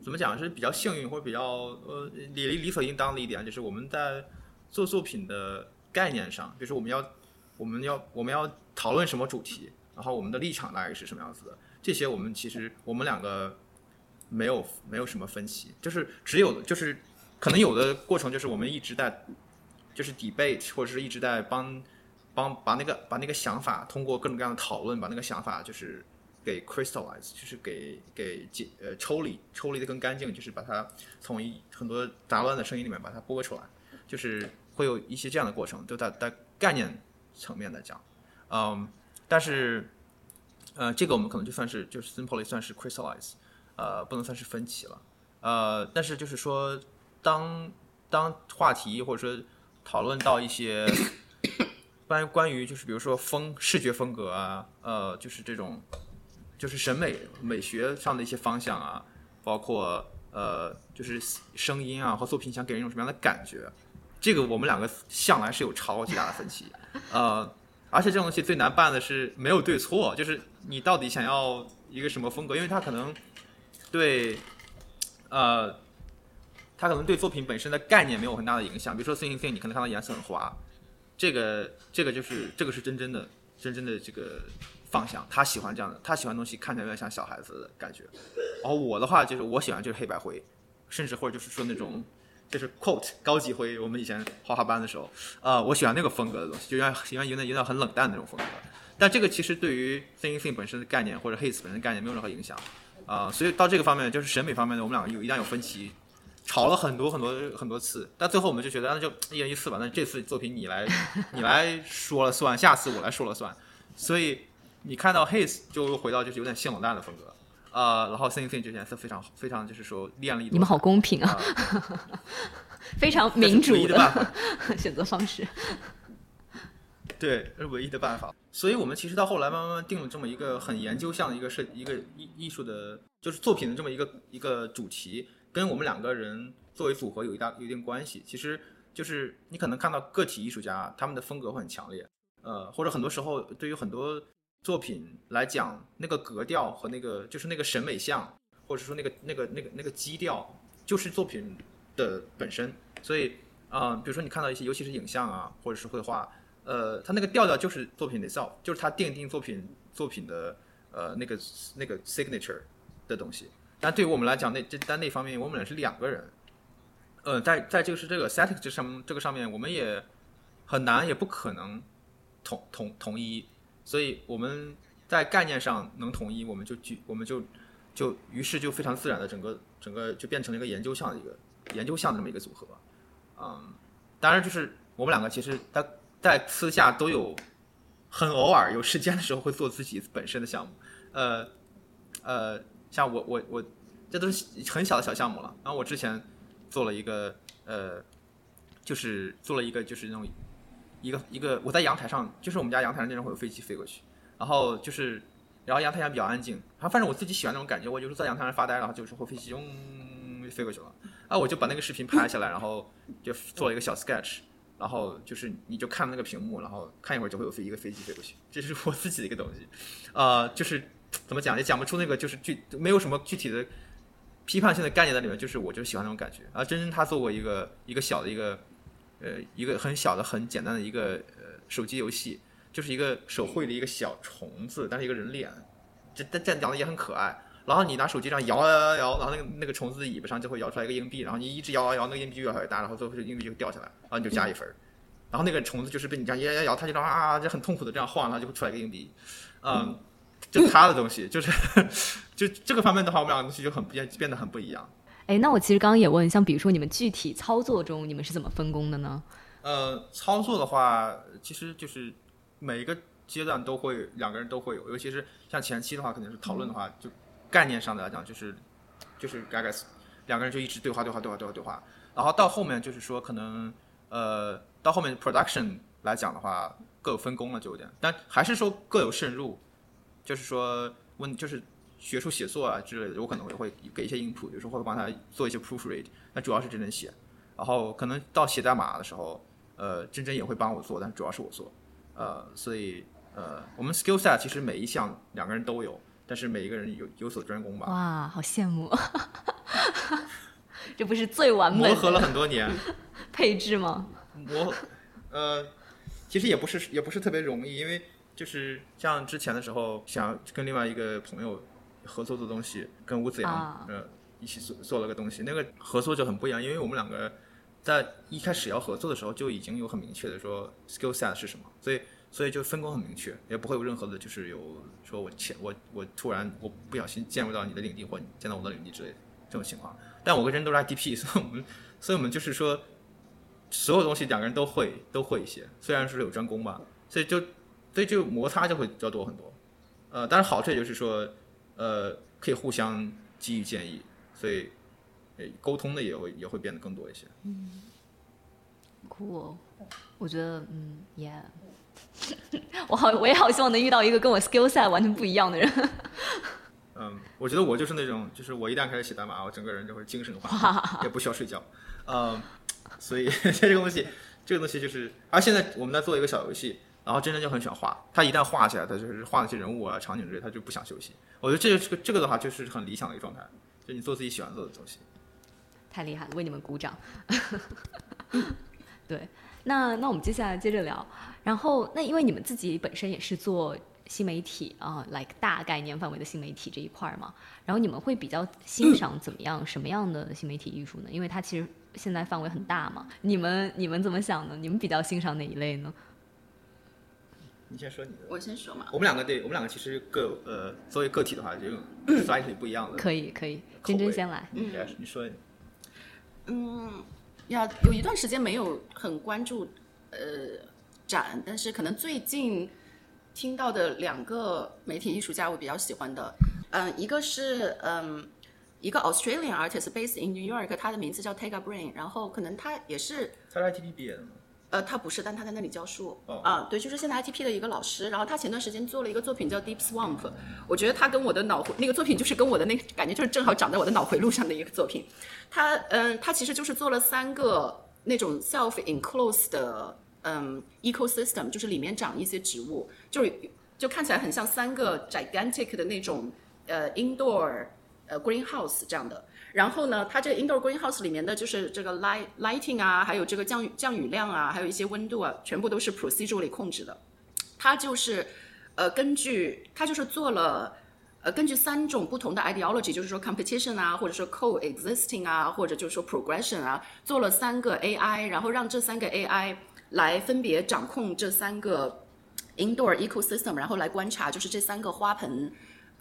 怎么讲是比较幸运或者比较呃理理所应当的一点，就是我们在做作品的概念上，比如说我们要我们要我们要讨论什么主题，然后我们的立场大概是什么样子的，这些我们其实我们两个没有没有什么分歧，就是只有就是。可能有的过程就是我们一直在，就是 debate，或者是一直在帮帮把那个把那个想法通过各种各样的讨论，把那个想法就是给 crystallize，就是给给解呃抽离抽离的更干净，就是把它从一很多杂乱的声音里面把它拨出来，就是会有一些这样的过程，就在在概念层面来讲，嗯，但是呃这个我们可能就算是就是 simply 算是 crystallize，呃不能算是分歧了，呃但是就是说。当当话题或者说讨论到一些 关关于就是比如说风视觉风格啊，呃，就是这种就是审美美学上的一些方向啊，包括呃就是声音啊和作品想给人一种什么样的感觉，这个我们两个向来是有超级大的分歧，呃，而且这种东西最难办的是没有对错，就是你到底想要一个什么风格，因为它可能对呃。它可能对作品本身的概念没有很大的影响，比如说 Thing，你可能看到颜色很花，这个这个就是这个是真真的真正的这个方向，他喜欢这样的，他喜欢东西看起来有点像小孩子的感觉。然后我的话就是我喜欢就是黑白灰，甚至或者就是说那种就是 quote 高级灰，我们以前画画班的时候，呃，我喜欢那个风格的东西，就像喜欢有点有点很冷淡那种风格。但这个其实对于 Thinking Thing 本身的概念或者 Haze 本身概念没有任何影响啊，所以到这个方面就是审美方面的，我们两个有一旦有分歧。吵了很多很多很多次，但最后我们就觉得那就一人一次吧。那这次作品你来你来说了算，下次我来说了算。所以你看到 His 就回到就是有点性冷淡的风格，呃，然后 Thinking Thing 这颜色非常非常就是说艳丽。你们好公平啊，非常民主的选择方式。对，是唯一的办法。所以我们其实到后来慢慢慢定了这么一个很研究向的一个设一个艺艺术的，就是作品的这么一个一个主题。跟我们两个人作为组合有一大有一定关系，其实就是你可能看到个体艺术家他们的风格会很强烈，呃，或者很多时候对于很多作品来讲，那个格调和那个就是那个审美像，或者说那个那个那个那个基调，就是作品的本身。所以啊，比如说你看到一些，尤其是影像啊，或者是绘画，呃，它那个调调就是作品的 self，就是它奠定作品作品的呃那个那个 signature 的东西。但对于我们来讲，那这在那方面，我们俩是两个人。呃，在在这个是这个 setting 这上这个上面，我们也很难也不可能统统统一。所以我们在概念上能统一，我们就举我们就就于是就非常自然的整个整个就变成了一个研究项的一个研究项的这么一个组合。嗯，当然就是我们两个其实在在私下都有很偶尔有时间的时候会做自己本身的项目。呃呃。像我我我，这都是很小的小项目了。然后我之前做了一个呃，就是做了一个就是那种一个一个我在阳台上，就是我们家阳台上经常会有飞机飞过去，然后就是然后阳台上比较安静，然后反正我自己喜欢那种感觉，我就是在阳台上发呆，然后就是会飞机嗡飞过去了，啊我就把那个视频拍下来，然后就做了一个小 sketch，然后就是你就看那个屏幕，然后看一会儿就会有飞一个飞机飞过去，这是我自己的一个东西，呃，就是怎么讲也讲不出那个就是具没有什么具体的批判性的概念在里面，就是我就喜欢那种感觉。而真真他做过一个一个小的一个呃一个很小的很简单的一个呃手机游戏，就是一个手绘的一个小虫子，但是一个人脸，这这这样讲的也很可爱。然后你拿手机这样摇摇摇摇，然后那个那个虫子的尾巴上就会摇出来一个硬币，然后你一直摇摇摇，那个硬币越来越大，然后最后这个硬币就掉下来，然后你就加一分儿。然后那个虫子就是被你这样摇摇摇，它就这样啊，就很痛苦的这样晃，然后就会出来一个硬币。嗯，就他的东西，就是 就这个方面的话，我们两个东西就很变变得很不一样。哎，那我其实刚刚也问，像比如说你们具体操作中，你们是怎么分工的呢？呃，操作的话，其实就是每一个阶段都会两个人都会有，尤其是像前期的话，肯定是讨论的话，就概念上的来讲，就是就是大概两个人就一直对话对话对话对话对话，然后到后面就是说可能呃到后面 production 来讲的话，各有分工了就有点，但还是说各有渗入，就是说问就是学术写作啊之类的，我可能也会给一些 input，有时候会帮他做一些 proofread，那主要是真真写，然后可能到写代码的时候，呃真真也会帮我做，但主要是我做，呃所以呃我们 skill set 其实每一项两个人都有。但是每一个人有有所专攻吧。哇，好羡慕！这不是最完美磨合了很多年 配置吗？磨，呃，其实也不是也不是特别容易，因为就是像之前的时候，想跟另外一个朋友合作的东西，跟吴子阳呃一起做做了个东西，那个合作就很不一样，因为我们两个在一开始要合作的时候就已经有很明确的说 skill set 是什么，所以。所以就分工很明确，也不会有任何的，就是有说我前我我突然我不小心进入到你的领地，或你进到我的领地之类的这种情况。但我跟人都是 IDP，所以我们所以我们就是说，所有东西两个人都会都会一些，虽然是有专攻吧，所以就所以就摩擦就会较多很多。呃，但是好处也就是说，呃，可以互相给予建议，所以沟通的也会也会变得更多一些。嗯，酷哦，我觉得嗯，Yeah。我好，我也好希望能遇到一个跟我 skill set 完全不一样的人。嗯，我觉得我就是那种，就是我一旦开始写代码，我整个人就会精神化，也不需要睡觉。嗯，所以这个东西，这个东西就是，而现在我们在做一个小游戏，然后真真就很喜欢画，他一旦画起来，他就是画那些人物啊、场景之类，他就不想休息。我觉得这个这个这个的话，就是很理想的一个状态，就你做自己喜欢做的东西。太厉害了，为你们鼓掌。对。那那我们接下来接着聊，然后那因为你们自己本身也是做新媒体啊，like 大概念范围的新媒体这一块嘛，然后你们会比较欣赏怎么样什么样的新媒体艺术呢？因为它其实现在范围很大嘛，你们你们怎么想呢？你们比较欣赏哪一类呢？你先说你的，我先说嘛。我们两个对，我们两个其实各有呃作为个体的话，就 slightly 不一样的。可以可以，真真先来。嗯，你说。嗯。呀有一段时间没有很关注，呃，展，但是可能最近听到的两个媒体艺术家我比较喜欢的，嗯，一个是嗯一个 Australian artist based in New York，他的名字叫 Take a Brain，然后可能他也是他是 ITP 毕业的吗？呃，他不是，但他在那里教书。啊，对，就是现在 ITP 的一个老师。然后他前段时间做了一个作品叫 Deep Swamp，我觉得他跟我的脑回那个作品就是跟我的那感觉就是正好长在我的脑回路上的一个作品。他嗯，他其实就是做了三个那种 self enclosed 的嗯 ecosystem，就是里面长一些植物，就是就看起来很像三个 gigantic 的那种呃 indoor 呃 greenhouse 这样的。然后呢，它这个 indoor greenhouse 里面的就是这个 light lighting 啊，还有这个降雨降雨量啊，还有一些温度啊，全部都是 procedurally 控制的。它就是，呃，根据它就是做了，呃，根据三种不同的 ideology，就是说 competition 啊，或者说 coexisting 啊，或者就是说 progression 啊，做了三个 AI，然后让这三个 AI 来分别掌控这三个 indoor ecosystem，然后来观察就是这三个花盆。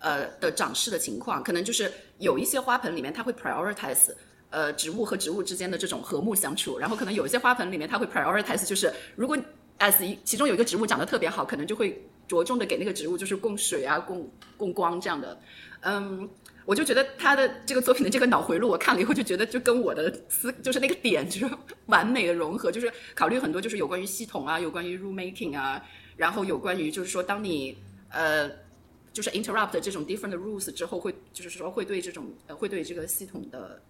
呃的长势的情况，可能就是有一些花盆里面它会 prioritize，呃植物和植物之间的这种和睦相处，然后可能有一些花盆里面它会 prioritize，就是如果 as 一其中有一个植物长得特别好，可能就会着重的给那个植物就是供水啊、供供光这样的。嗯，我就觉得他的这个作品的这个脑回路，我看了以后就觉得就跟我的思就是那个点就是完美的融合，就是考虑很多就是有关于系统啊，有关于 room making 啊，然后有关于就是说当你呃。就是 interrupt 这种 different rules 之后，会就是说会对这种呃会对这个系统的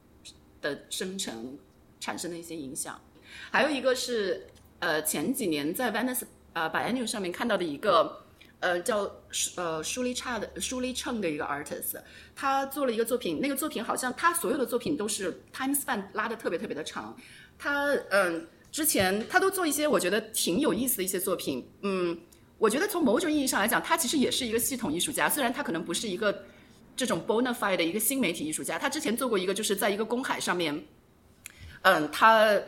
的生成产生的一些影响。还有一个是呃前几年在 Venice 呃 Biennial 上面看到的一个呃叫呃舒丽差的舒丽称的一个 artist，他做了一个作品，那个作品好像他所有的作品都是 time span 拉的特别特别的长，他嗯之前他都做一些我觉得挺有意思的一些作品，嗯，我觉得从某种意义上来讲，他其实也是一个系统艺术家，虽然他可能不是一个这种 bona fide 的一个新媒体艺术家，他之前做过一个就是在一个公海上面。嗯，他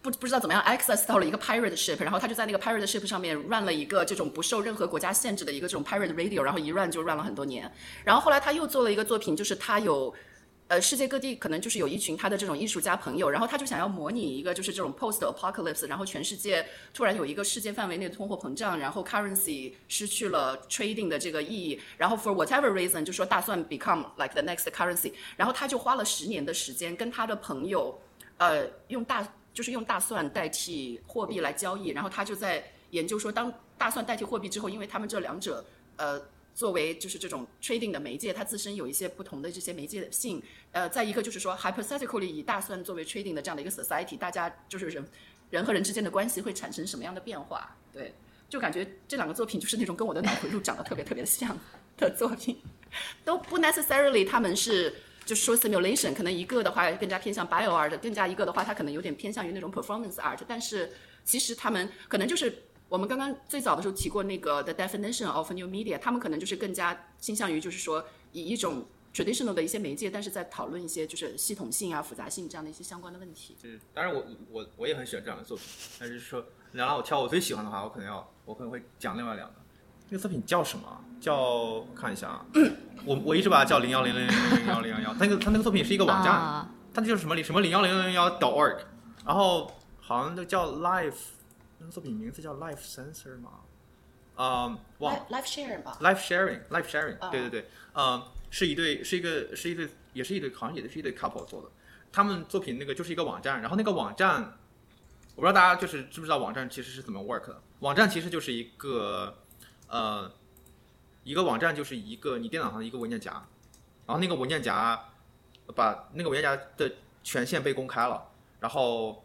不不知道怎么样 access 到了一个 pirate ship，然后他就在那个 pirate ship 上面 run 了一个这种不受任何国家限制的一个这种 pirate radio，然后一 run 就 run 了很多年。然后后来他又做了一个作品，就是他有呃世界各地可能就是有一群他的这种艺术家朋友，然后他就想要模拟一个就是这种 post apocalypse，然后全世界突然有一个世界范围内的通货膨胀，然后 currency 失去了 trading 的这个意义，然后 for whatever reason 就说大蒜 become like the next currency，然后他就花了十年的时间跟他的朋友。呃，用大就是用大蒜代替货币来交易，然后他就在研究说，当大蒜代替货币之后，因为他们这两者呃作为就是这种 trading 的媒介，它自身有一些不同的这些媒介性。呃，再一个就是说，hypothetically 以大蒜作为 trading 的这样的一个 society，大家就是人人和人之间的关系会产生什么样的变化？对，就感觉这两个作品就是那种跟我的脑回路长得特别特别像的作品，都不 necessarily 他们是。就是说，simulation 可能一个的话更加偏向 bio art，更加一个的话，它可能有点偏向于那种 performance art。但是其实他们可能就是我们刚刚最早的时候提过那个 the definition of new media，他们可能就是更加倾向于就是说以一种 traditional 的一些媒介，但是在讨论一些就是系统性啊、复杂性这样的一些相关的问题。就是当然我我我也很喜欢这样的作品，但是说你让我挑我最喜欢的话，我可能要我可能会讲另外两个。那个作品叫什么？叫看一下啊，我我一直把它叫零幺零零零零幺零幺幺。他那个他那个作品是一个网站，它就是什么零什么零幺零零幺 dot org，然后好像就叫 life，那个作品名字叫 life sensor 吗？啊，忘 life sharing 吧，life sharing，life sharing，对对对，嗯，是一对是一个是一对也是一对好像也是一对 couple 做的，他们作品那个就是一个网站，然后那个网站我不知道大家就是知不知道网站其实是怎么 work 的，网站其实就是一个。呃，一个网站就是一个你电脑上的一个文件夹，然后那个文件夹把那个文件夹的权限被公开了，然后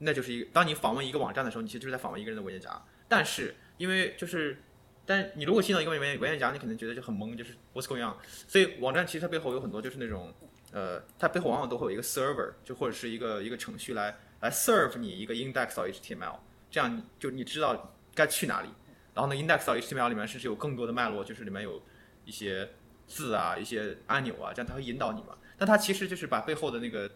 那就是一个当你访问一个网站的时候，你其实就是在访问一个人的文件夹。但是因为就是，但你如果进到一个文件文件夹，你可能觉得就很懵，就是 what's going on？所以网站其实它背后有很多就是那种呃，它背后往往都会有一个 server，就或者是一个一个程序来来 serve 你一个 index 到 HTML，这样就你知道该去哪里。然后呢，index 到 HTML 里面甚至有更多的脉络，就是里面有一些字啊、一些按钮啊，这样它会引导你嘛。但它其实就是把背后的那个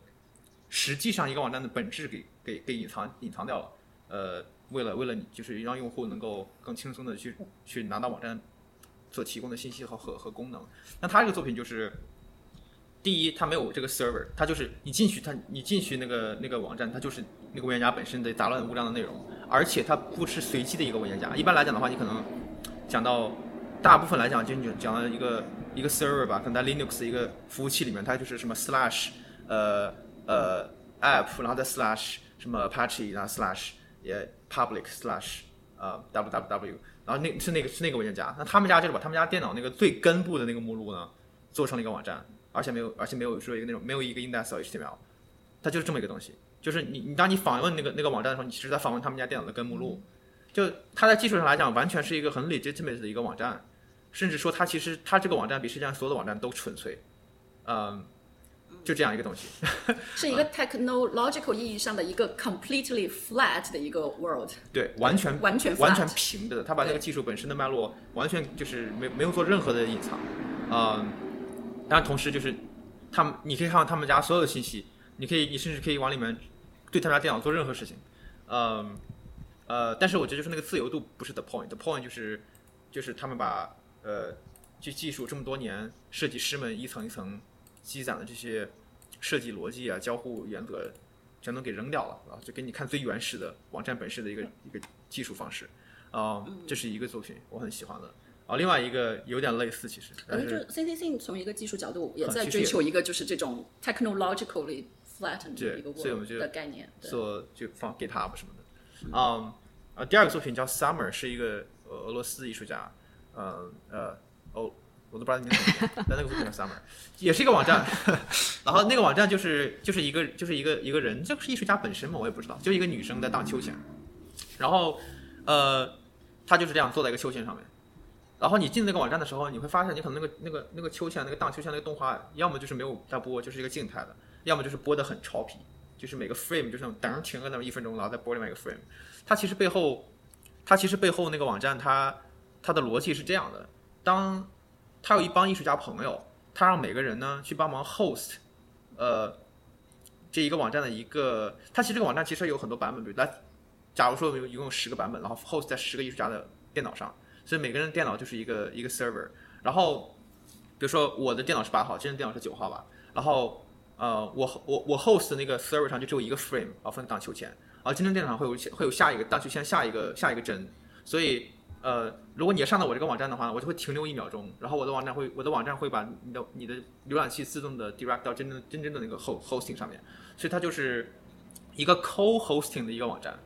实际上一个网站的本质给给给隐藏隐藏掉了。呃，为了为了你就是让用户能够更轻松的去去拿到网站所提供的信息和和和功能。那他这个作品就是。第一，他没有这个 server，它就是你进去，它你进去那个那个网站，它就是那个文件夹本身的杂乱无章的内容，而且它不是随机的一个文件夹。一般来讲的话，你可能讲到大部分来讲，就你讲到一个一个 server 吧，可能在 Linux 一个服务器里面，它就是什么 slash 呃呃 app，然后再 slash 什么 Apache，然后 slash 也 public slash 呃 www，然后那是那个是那个文件夹。那他们家就是把他们家电脑那个最根部的那个目录呢，做成了一个网站。而且没有，而且没有说一个那种没有一个 index HTML，它就是这么一个东西。就是你你当你访问那个那个网站的时候，你其实在访问他们家电脑的根目录。就它在技术上来讲，完全是一个很 legitimate 的一个网站，甚至说它其实它这个网站比世界上所有的网站都纯粹。嗯，就这样一个东西。是一个 technological 意义上的一个 completely flat 的一个 world。对，完全完全完全平的。他把那个技术本身的脉络完全就是没没有做任何的隐藏。嗯。但同时就是，他们你可以看到他们家所有的信息，你可以你甚至可以往里面对他们家电脑做任何事情，嗯，呃，但是我觉得就是那个自由度不是 the point，the point 就是就是他们把呃这技术这么多年设计师们一层一层积攒的这些设计逻辑啊交互原则全都给扔掉了啊，就给你看最原始的网站本身的一个一个技术方式，啊，这是一个作品我很喜欢的。啊，另外一个有点类似，其实可能就 C C C 从一个技术角度也在追求一个就是这种 technologically flattened 一个所以我们就的概念，做就放 GitHub 什么的。嗯，啊，第二个作品叫 Summer，是一个俄俄罗斯艺术家，呃呃，哦，我都不知道名字，但那个作品叫 Summer，也是一个网站。然后那个网站就是就是一个就是一个一个人，这个是艺术家本身吗？我也不知道，就一个女生在荡秋千。然后呃，她就是这样坐在一个秋千上面。然后你进那个网站的时候，你会发现你可能那个那个那个秋千那个荡秋千那个动画，要么就是没有在播，就是一个静态的；要么就是播的很潮皮，就是每个 frame 就是那种噔停个那么一分钟，然后再播另外一个 frame。它其实背后，它其实背后那个网站它它的逻辑是这样的：当他有一帮艺术家朋友，他让每个人呢去帮忙 host，呃，这一个网站的一个，它其实这个网站其实有很多版本，比如来，假如说有一共有十个版本，然后 host 在十个艺术家的电脑上。所以每个人的电脑就是一个一个 server，然后比如说我的电脑是八号，真人电脑是九号吧，然后呃我我我 host 的那个 server 上就只有一个 frame，然后分荡秋千，然后真正电脑上会有会有下一个荡秋千下一个下一个帧，所以呃如果你要上到我这个网站的话，我就会停留一秒钟，然后我的网站会我的网站会把你的你的浏览器自动的 direct 到真正真正的那个 host hosting 上面，所以它就是一个 co hosting 的一个网站，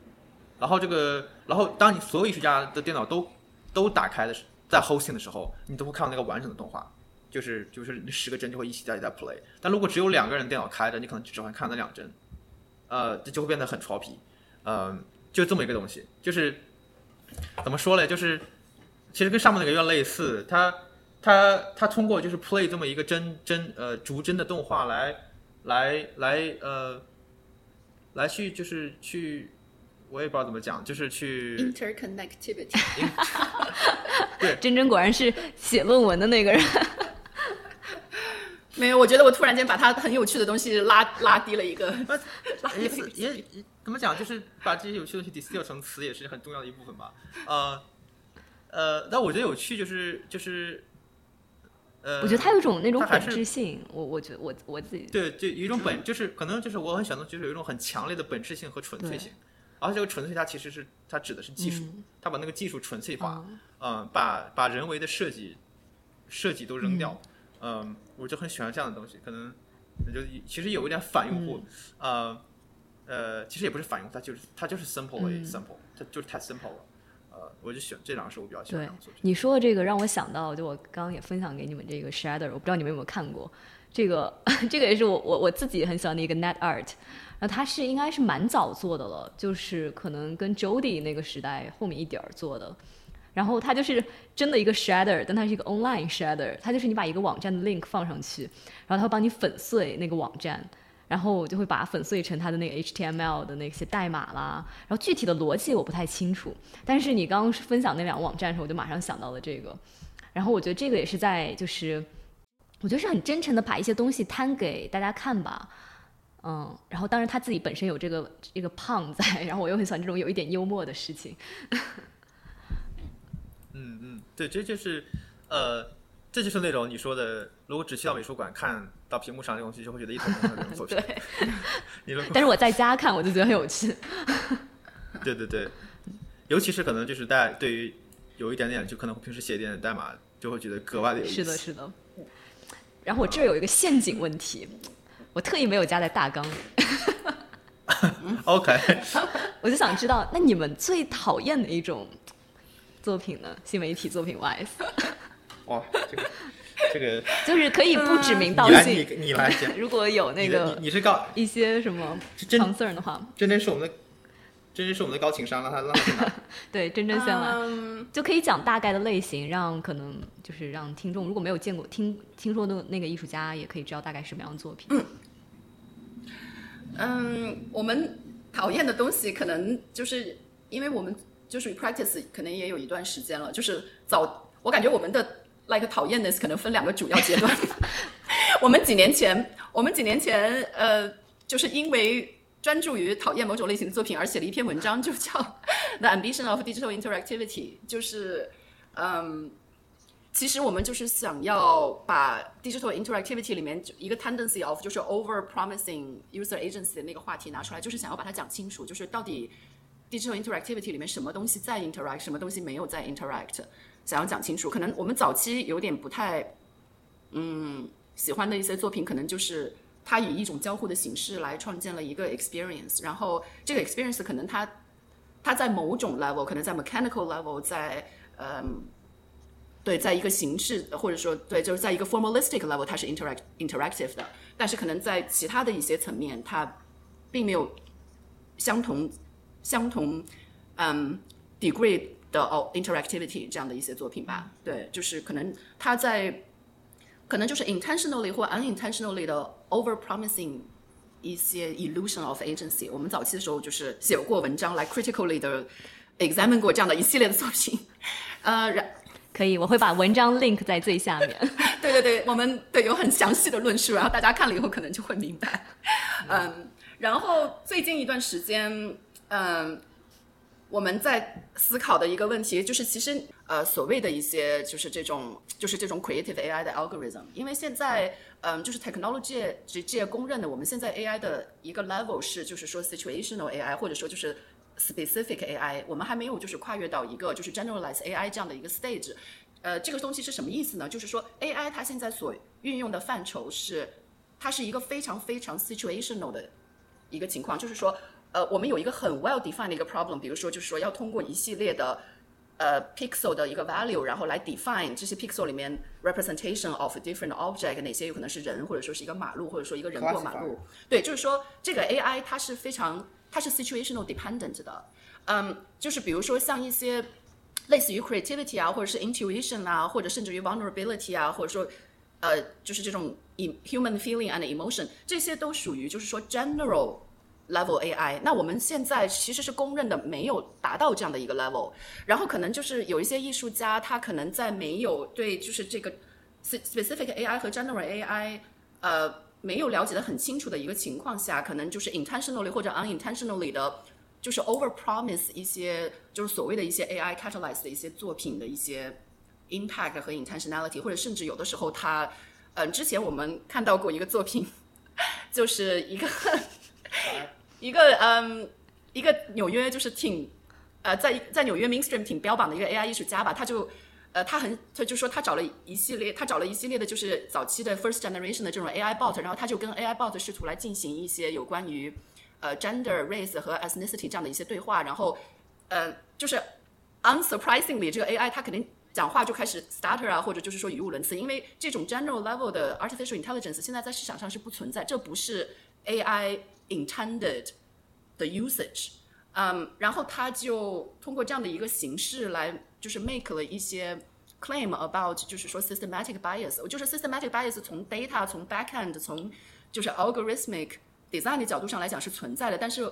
然后这个然后当你所有艺术家的电脑都都打开的时，在 hosting 的时候，你都会看到那个完整的动画，就是就是那十个帧就会一起在在 play。但如果只有两个人电脑开着，你可能只会看那两帧，呃，这就会变得很潮皮，嗯，就这么一个东西，就是怎么说嘞？就是其实跟上面那个有点类似，它它它通过就是 play 这么一个真真呃逐帧的动画来来来呃来去就是去。我也不知道怎么讲，就是去 interconnectivity。对，真真果然是写论文的那个人。没有，我觉得我突然间把它很有趣的东西拉拉低了一个。也也也怎么讲，就是把这些有趣的东西 distill 成词，也是很重要的一部分吧。呃呃，但我觉得有趣就是就是呃，我觉得它有一种那种本质性。我我觉得我我自己对，就有一种本，就是可能就是我很喜欢的，就是有一种很强烈的本质性和纯粹性。而且这个纯粹，它其实是它指的是技术，它把那个技术纯粹化，嗯，把把人为的设计设计都扔掉，嗯，我就很喜欢这样的东西。可能就其实有一点反用户，呃呃，其实也不是反用户，它就是它就是 simple 为 simple，它就是太 simple 了。呃，我就选这两个是我比较喜欢的作品。你说的这个让我想到，就我刚刚也分享给你们这个 Shader，我不知道你们有没有看过，这个 这个也是我我我自己很喜欢的一个 Net Art。那它是应该是蛮早做的了，就是可能跟 Jody 那个时代后面一点儿做的。然后它就是真的一个 shader，但它是一个 online shader，它就是你把一个网站的 link 放上去，然后它会帮你粉碎那个网站，然后我就会把粉碎成它的那个 HTML 的那些代码啦。然后具体的逻辑我不太清楚，但是你刚刚分享那两个网站的时候，我就马上想到了这个。然后我觉得这个也是在就是，我觉得是很真诚的把一些东西摊给大家看吧。嗯，然后当然他自己本身有这个这个胖在，然后我又很喜欢这种有一点幽默的事情。嗯嗯，对，这就是，呃，这就是那种你说的，如果只去到美术馆看到屏幕上的东西，就会觉得一头蒙的那种对。你说，但是我在家看我就觉得很有趣。对对对，尤其是可能就是大家对于有一点点就可能平时写一点点代码，就会觉得格外的有意思。是的，是的。然后我这儿有一个陷阱问题。我特意没有加在大纲里。OK，我就想知道，那你们最讨厌的一种作品呢？新媒体作品 wise？哇，这个这个 就是可以不指名道姓。你你来讲，如果有那个你是告一些什么 concern 的话，真真是我们的。真真是我们的高情商，了他让他 对，真真先来，就可以讲大概的类型，让可能就是让听众如果没有见过听听说的那个艺术家，也可以知道大概什么样的作品。嗯，我们讨厌的东西，可能就是因为我们就是 practice 可能也有一段时间了，就是早我感觉我们的 like 讨厌的可能分两个主要阶段。我们几年前，我们几年前呃，就是因为。专注于讨厌某种类型的作品而写了一篇文章，就叫《The Ambition of Digital Interactivity》，就是，嗯，其实我们就是想要把 digital interactivity 里面一个 tendency of 就是 over promising user agency 的那个话题拿出来，就是想要把它讲清楚，就是到底 digital interactivity 里面什么东西在 interact，什么东西没有在 interact，想要讲清楚。可能我们早期有点不太，嗯，喜欢的一些作品，可能就是。它以一种交互的形式来创建了一个 experience，然后这个 experience 可能它它在某种 level，可能在 mechanical level，在嗯，对，在一个形式或者说对，就是在一个 formalistic level，它是 interact interactive 的，但是可能在其他的一些层面，它并没有相同相同嗯 degree 的哦 interactivity 这样的一些作品吧。对，就是可能他在可能就是 intentionally 或 unintentionally 的 over promising 一些 illusion of agency。我们早期的时候就是写过文章来 critically 的 examine 过这样的一系列的作品。呃，然可以，我会把文章 link 在最下面。对对对，我们对有很详细的论述，然后大家看了以后可能就会明白。嗯，然后最近一段时间，嗯，我们在思考的一个问题就是，其实呃，所谓的一些就是这种就是这种 creative AI 的 algorithm，因为现在嗯，就是 technology 界公认的，我们现在 AI 的一个 level 是就是说 situational AI，或者说就是 specific AI，我们还没有就是跨越到一个就是 generalized AI 这样的一个 stage。呃，这个东西是什么意思呢？就是说 AI 它现在所运用的范畴是，它是一个非常非常 situational 的一个情况，就是说，呃，我们有一个很 well defined 的一个 problem，比如说就是说要通过一系列的呃 pixel 的一个 value，然后来 define 这些 pixel 里面 representation of different object，哪些有可能是人，或者说是一个马路，或者说一个人过马路。对，就是说这个 AI 它是非常它是 situational dependent 的，嗯，就是比如说像一些。类似于 creativity 啊，或者是 intuition 啊，或者甚至于 vulnerability 啊，或者说，呃，就是这种 human feeling and emotion，这些都属于就是说 general level AI。那我们现在其实是公认的没有达到这样的一个 level。然后可能就是有一些艺术家，他可能在没有对就是这个 specific AI 和 general AI，呃，没有了解的很清楚的一个情况下，可能就是 intentionally 或者 unintentionally 的。就是 over promise 一些，就是所谓的一些 AI catalyze 的一些作品的一些 impact 和 intentionality，或者甚至有的时候它，嗯，之前我们看到过一个作品，就是一个 一个嗯一个纽约就是挺呃在在纽约 mainstream 挺标榜的一个 AI 艺术家吧，他就呃他很他就说他找了一系列他找了一系列的就是早期的 first generation 的这种 AI bot，然后他就跟 AI bot 试图来进行一些有关于。呃，gender、race 和 ethnicity 这样的一些对话，然后，呃，就是 unsurprisingly，这个 AI 它肯定讲话就开始 stutter 啊，或者就是说语无伦次，因为这种 general level 的 artificial intelligence 现在在市场上是不存在，这不是 AI intended 的 usage。嗯，然后他就通过这样的一个形式来，就是 make 了一些 claim about，就是说 systematic bias，就是 systematic bias 从 data、从 backend、从就是 algorithmic。design 的角度上来讲是存在的，但是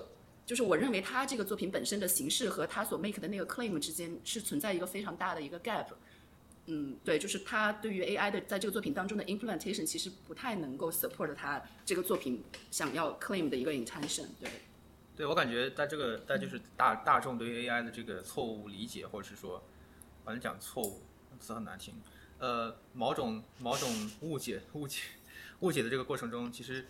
就是我认为他这个作品本身的形式和他所 make 的那个 claim 之间是存在一个非常大的一个 gap。嗯，对，就是他对于 AI 的在这个作品当中的 implementation 其实不太能够 support 他这个作品想要 claim 的一个 intention。对，对我感觉在这个在就是大大众对于 AI 的这个错误理解，或者是说，反正讲错误词很难听，呃，某种某种误解误解误解的这个过程中，其实。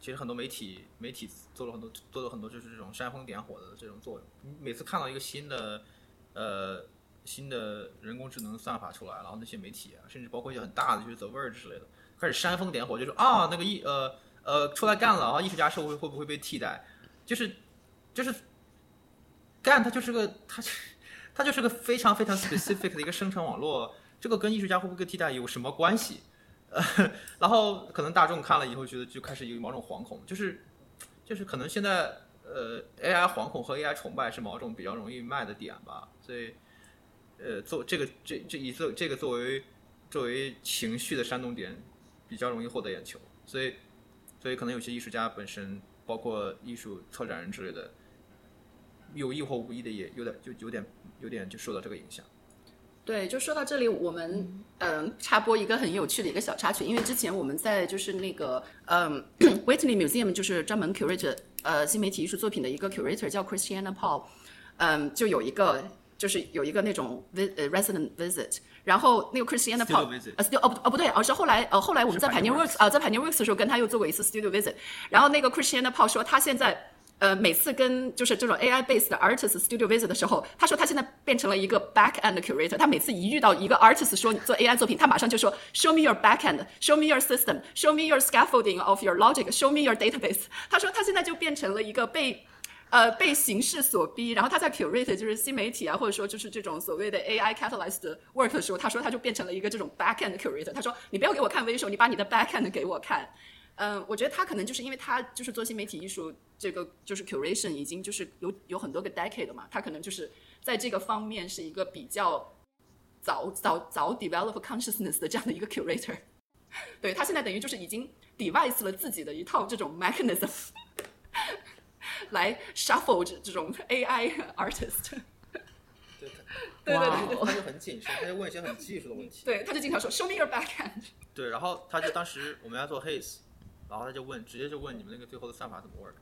其实很多媒体媒体做了很多做了很多就是这种煽风点火的这种作用。你每次看到一个新的呃新的人工智能算法出来，然后那些媒体啊，甚至包括一些很大的就是 The Verge 之类的，开始煽风点火，就说啊那个艺呃呃出来干了啊，艺术家社会会不会被替代？就是就是干它就是个它它就是个非常非常 specific 的一个生成网络，这个跟艺术家会不会被替代有什么关系？呃，然后可能大众看了以后觉得就开始有某种惶恐，就是，就是可能现在呃 AI 惶恐和 AI 崇拜是某种比较容易卖的点吧，所以，呃，做这个这这以作这个作为作为情绪的煽动点，比较容易获得眼球，所以，所以可能有些艺术家本身，包括艺术策展人之类的，有意或无意的也有点就有点有点就受到这个影响。对，就说到这里，我们嗯插播一个很有趣的一个小插曲，因为之前我们在就是那个嗯 Whitney Museum 就是专门 curate 呃新媒体艺术作品的一个 curator 叫 Christiana Paul，嗯就有一个就是有一个那种 resident visit，然后那个 Christiana Paul 呃 studio 哦不哦不对，而是后来呃后来我们在 Pioneer Works 啊在 Pioneer Works 的时候跟他又做过一次 studio visit，然后那个 Christiana Paul 说他现在。呃，每次跟就是这种 AI based 的 artist studio visit 的时候，他说他现在变成了一个 back end curator。他每次一遇到一个 artist 说做 AI 作品，他马上就说 Show me your back end，Show me your system，Show me your scaffolding of your logic，Show me your database。他说他现在就变成了一个被呃被形式所逼，然后他在 curate 就是新媒体啊，或者说就是这种所谓的 AI catalyzed work 的时候，他说他就变成了一个这种 back end curator。他说你不要给我看 visual，你把你的 back end 给我看。嗯，我觉得他可能就是因为他就是做新媒体艺术这个就是 curation 已经就是有有很多个 decade 嘛，他可能就是在这个方面是一个比较早早早 develop consciousness 的这样的一个 curator。对他现在等于就是已经 device 了自己的一套这种 mechanism 来 shuffle 这这种 AI artist。对，对对对对他就很谨慎，他就问一些很技术的问题。对，他就经常说 show me your backhand。对，然后他就当时我们要做 haze，然后他就问，直接就问你们那个最后的算法怎么 work。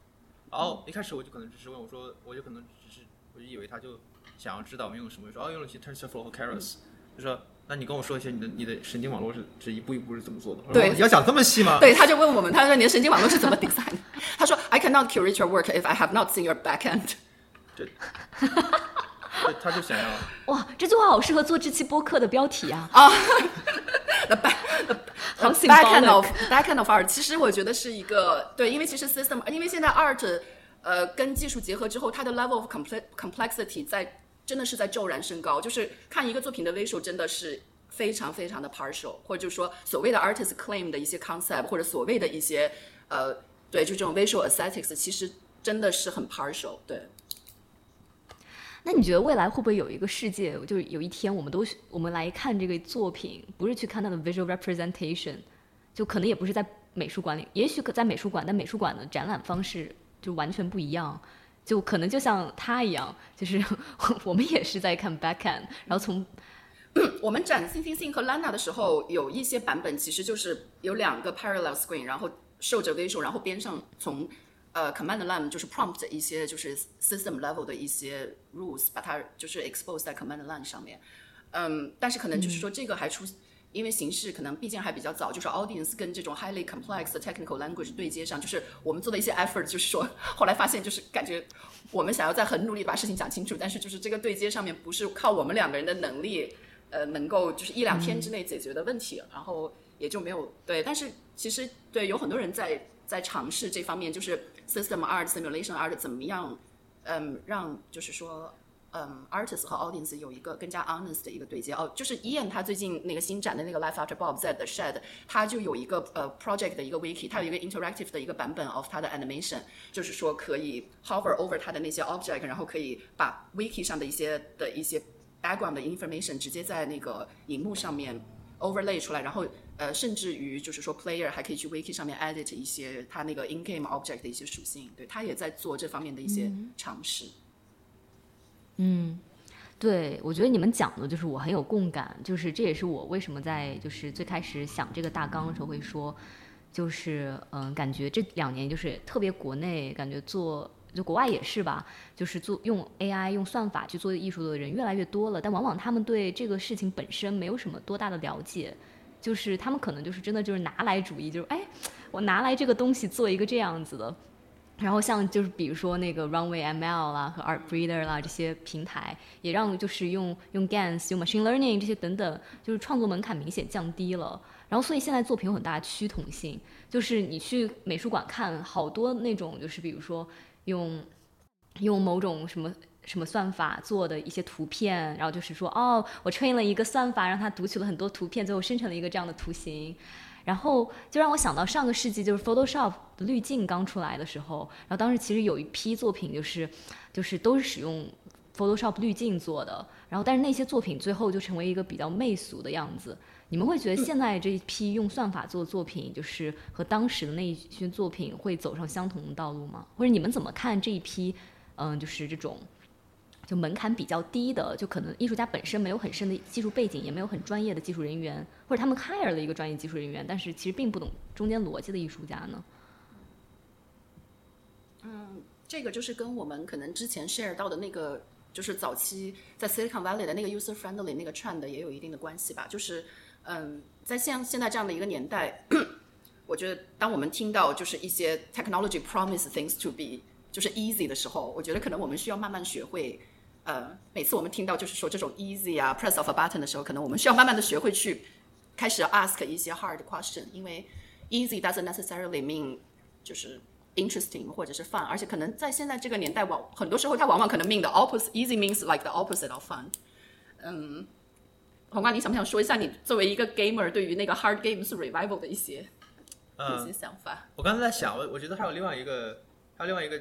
然后一开始我就可能只是问我说，我就可能只是我就以为他就想要知道我们用什么，说哦用了一些 TensorFlow 和 Keras，、就说那你跟我说一下你的你的神经网络是是一步一步是怎么做的？对哦你要讲这么细吗？对，他就问我们，他说你的神经网络是怎么 design？的他说 I cannot curate your work if I have not seen your backhand。对，对他就想要哇，这句话好适合做这期播客的标题啊！啊，the back 好 backhand symbolic of backhand of art，其实我觉得是一个对，因为其实 system，因为现在 art 呃跟技术结合之后，它的 level of complex complexity 在真的是在骤然升高。就是看一个作品的 visual 真的是非常非常的 partial，或者就是说所谓的 artist claim 的一些 concept，或者所谓的一些呃对就这种 visual aesthetics，其实真的是很 partial。对，那你觉得未来会不会有一个世界，就是有一天我们都我们来看这个作品，不是去看它的 visual representation，就可能也不是在美术馆里，也许可在美术馆，但美术馆的展览方式就完全不一样。就可能就像他一样，就是我们也是在看 backhand，然后从我们展 Thinking Thing 和 Lana 的时候，有一些版本其实就是有两个 parallel screen，然后受着 visual，然后边上从呃 command line 就是 prompt 一些就是 system level 的一些 rules，把它就是 expose 在 command line 上面。嗯，但是可能就是说这个还出。因为形式可能毕竟还比较早，就是 audience 跟这种 highly complex 的 technical language 对接上，就是我们做的一些 effort，就是说后来发现就是感觉我们想要在很努力把事情讲清楚，但是就是这个对接上面不是靠我们两个人的能力，呃，能够就是一两天之内解决的问题，然后也就没有对。但是其实对有很多人在在尝试这方面，就是 system art、simulation art 怎么样，嗯，让就是说。嗯，artist 和 audience 有一个更加 honest 的一个对接哦，就是 Ian 他最近那个新展的那个 Life After Bob 在 The Shed，他就有一个呃 project 的一个 wiki，它有一个 interactive 的一个版本 of 它的 animation，就是说可以 hover over 它的那些 object，然后可以把 wiki 上的一些的一些 background 的 information 直接在那个荧幕上面 overlay 出来，然后呃，甚至于就是说 player 还可以去 wiki 上面 edit 一些他那个 in game object 的一些属性，对他也在做这方面的一些尝试。嗯对，我觉得你们讲的就是我很有共感，就是这也是我为什么在就是最开始想这个大纲的时候会说，就是嗯，感觉这两年就是特别国内感觉做。就国外也是吧，就是做用 AI 用算法去做艺术的人越来越多了，但往往他们对这个事情本身没有什么多大的了解，就是他们可能就是真的就是拿来主义，就是哎，我拿来这个东西做一个这样子的，然后像就是比如说那个 Runway ML 啦和 Art Breeder 啦这些平台，也让就是用用 GANs 用 Machine Learning 这些等等，就是创作门槛明显降低了。然后所以现在作品有很大的趋同性，就是你去美术馆看好多那种就是比如说用用某种什么。什么算法做的一些图片，然后就是说，哦，我 train 了一个算法，让它读取了很多图片，最后生成了一个这样的图形。然后就让我想到上个世纪就是 Photoshop 的滤镜刚出来的时候，然后当时其实有一批作品就是就是都是使用 Photoshop 滤镜做的，然后但是那些作品最后就成为一个比较媚俗的样子。你们会觉得现在这一批用算法做的作品，就是和当时的那一些作品会走上相同的道路吗？或者你们怎么看这一批，嗯，就是这种就门槛比较低的，就可能艺术家本身没有很深的技术背景，也没有很专业的技术人员，或者他们 hire 了一个专业技术人员，但是其实并不懂中间逻辑的艺术家呢？嗯这个就是跟我们可能之前 share 到的那个，就是早期在 Silicon Valley 的那个 user friendly 那个 trend 也有一定的关系吧。就是，嗯，在现现在这样的一个年代，我觉得当我们听到就是一些 technology promise things to be 就是 easy 的时候，我觉得可能我们需要慢慢学会，呃，每次我们听到就是说这种 easy 啊 press of a button 的时候，可能我们需要慢慢的学会去开始 ask 一些 hard question，因为 easy doesn't necessarily mean 就是 interesting 或者是 fun，而且可能在现在这个年代，往很多时候它往往可能 mean the opposite。easy means like the opposite of fun。嗯，黄瓜，你想不想说一下你作为一个 gamer 对于那个 hard games revival 的一些？一些想法。我刚才在想，我我觉得还有另外一个，还有另外一个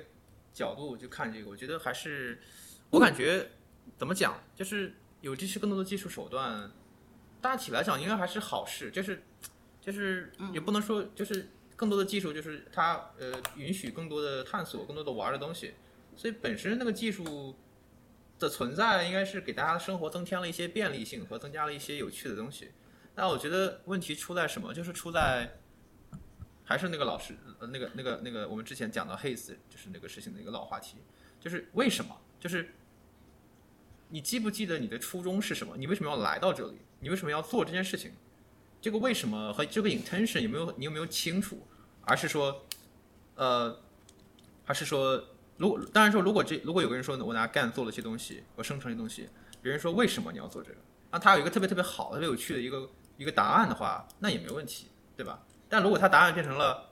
角度去看这个，我觉得还是，我感觉怎么讲，就是有这些更多的技术手段，大体来讲应该还是好事，就是就是也不能说就是更多的技术，就是它呃允许更多的探索，更多的玩的东西，所以本身那个技术。的存在应该是给大家的生活增添了一些便利性和增加了一些有趣的东西。那我觉得问题出在什么？就是出在还是那个老师，呃，那个那个那个我们之前讲的 haze，就是那个事情的一个老话题，就是为什么？就是你记不记得你的初衷是什么？你为什么要来到这里？你为什么要做这件事情？这个为什么和这个 intention 有没有你有没有清楚？而是说，呃，还是说？如果当然说，如果这如果有个人说我拿 GAN 做了些东西，我生成一些东西，别人说为什么你要做这个？那他有一个特别特别好、特别有趣的一个一个答案的话，那也没问题，对吧？但如果他答案变成了，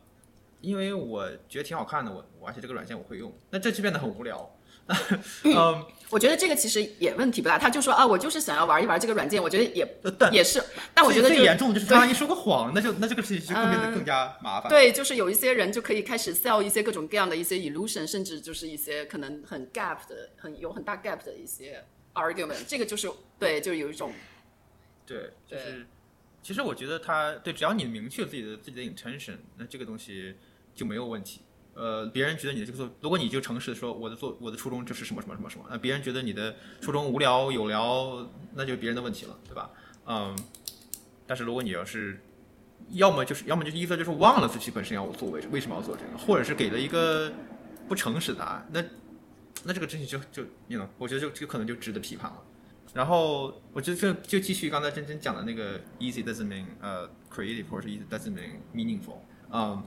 因为我觉得挺好看的，我而且这个软件我会用，那这就变得很无聊。嗯，我觉得这个其实也问题不大。他就说啊，我就是想要玩一玩这个软件，我觉得也也是。但我觉得最严重的就是他万一说个谎，那就那这个事情就更变得更加麻烦。对，就是有一些人就可以开始 sell 一些各种各样的一些 illusion，甚至就是一些可能很 gap 的、很有很大 gap 的一些 argument。这个就是对，就有一种对，就是其实我觉得他对，只要你明确自己的自己的 intention，那这个东西就没有问题。呃，别人觉得你的这个做，如果你就诚实的说我的做我的初衷就是什么什么什么什么，那别人觉得你的初衷无聊有聊，那就别人的问题了，对吧？嗯，但是如果你要是，要么就是要么就是意思就是忘了自己本身要做为为什么要做这个，或者是给了一个不诚实的答案，那那这个东西就就你呢，我觉得就就可能就值得批判了。然后我觉得就就继续刚才真真讲的那个 easy doesn't mean 呃 creative 或者是 easy doesn't mean meaningful，嗯。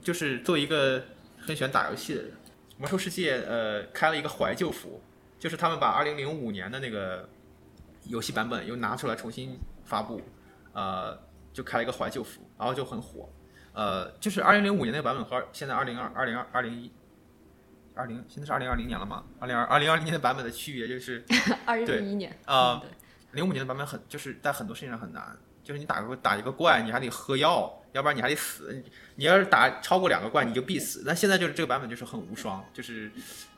就是作为一个很喜欢打游戏的人，魔兽世界呃开了一个怀旧服，就是他们把二零零五年的那个游戏版本又拿出来重新发布，呃，就开了一个怀旧服，然后就很火，呃，就是二零零五年那个版本和现在二零二二零二二零一二零现在是二零二零年了嘛？二零二二零二零年的版本的区别就是 二零零一年啊，零五年的版本很就是在很多事情上很难，就是你打个打一个怪你还得喝药。要不然你还得死，你要是打超过两个怪你就必死。那现在就是这个版本就是很无双，就是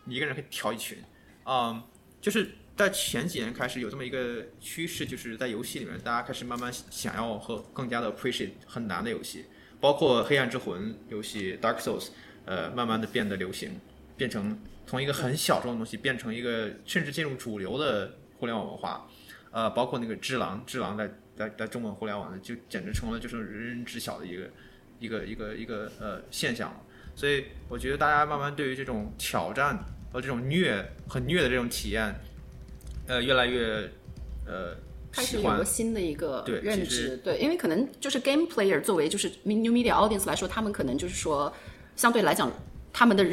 你一个人可以调一群，嗯，就是在前几年开始有这么一个趋势，就是在游戏里面大家开始慢慢想要和更加的 appreciate 很难的游戏，包括黑暗之魂游戏 Dark Souls，呃，慢慢的变得流行，变成从一个很小众的东西变成一个甚至进入主流的互联网文化，呃，包括那个只狼，只狼在。在在中文互联网呢，就简直成了就是人人知晓的一个一个一个一个呃现象了。所以我觉得大家慢慢对于这种挑战和这种虐很虐的这种体验，呃，越来越呃开始有个新的一个对认知。对，因为可能就是 game player 作为就是 new media audience 来说，他们可能就是说相对来讲他们的。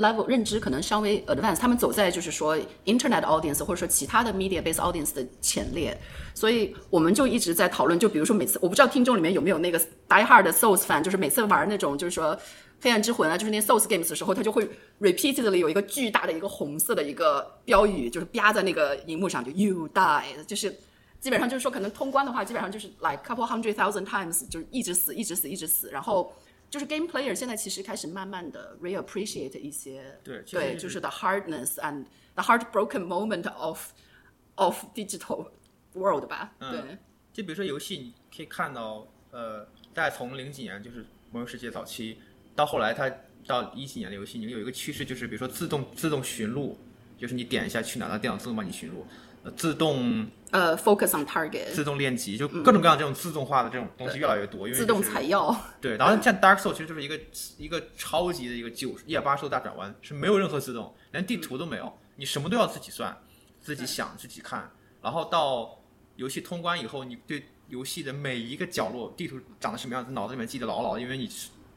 Level 认知可能稍微 advanced，他们走在就是说 internet audience 或者说其他的 media based audience 的前列，所以我们就一直在讨论，就比如说每次我不知道听众里面有没有那个 die hard 的 souls fan，就是每次玩那种就是说黑暗之魂啊，就是那 souls games 的时候，他就会 repeatedly 有一个巨大的一个红色的一个标语，就是啪在那个荧幕上就 you die，就是基本上就是说可能通关的话，基本上就是 like couple hundred thousand times，就是一直死，一直死，一直死，然后。就是 game player 现在其实开始慢慢的 reappreciate 一些，对对，就是 the hardness and the heartbroken moment of of digital world 吧。对，就比如说游戏，你可以看到，呃，大概从零几年就是魔兽世界早期，到后来它到一几年的游戏，你有一个趋势，就是比如说自动自动寻路，就是你点一下去哪，它电脑自动帮你寻路。自动呃，focus on target，自动练级，就各种各样这种自动化的这种东西越来越多，因为自动采药。对，然后像 Dark Soul 其实就是一个一个超级的一个九一百八十度大转弯，是没有任何自动，连地图都没有，你什么都要自己算，自己想，自己看。然后到游戏通关以后，你对游戏的每一个角落、地图长得什么样子，脑子里面记得牢牢，因为你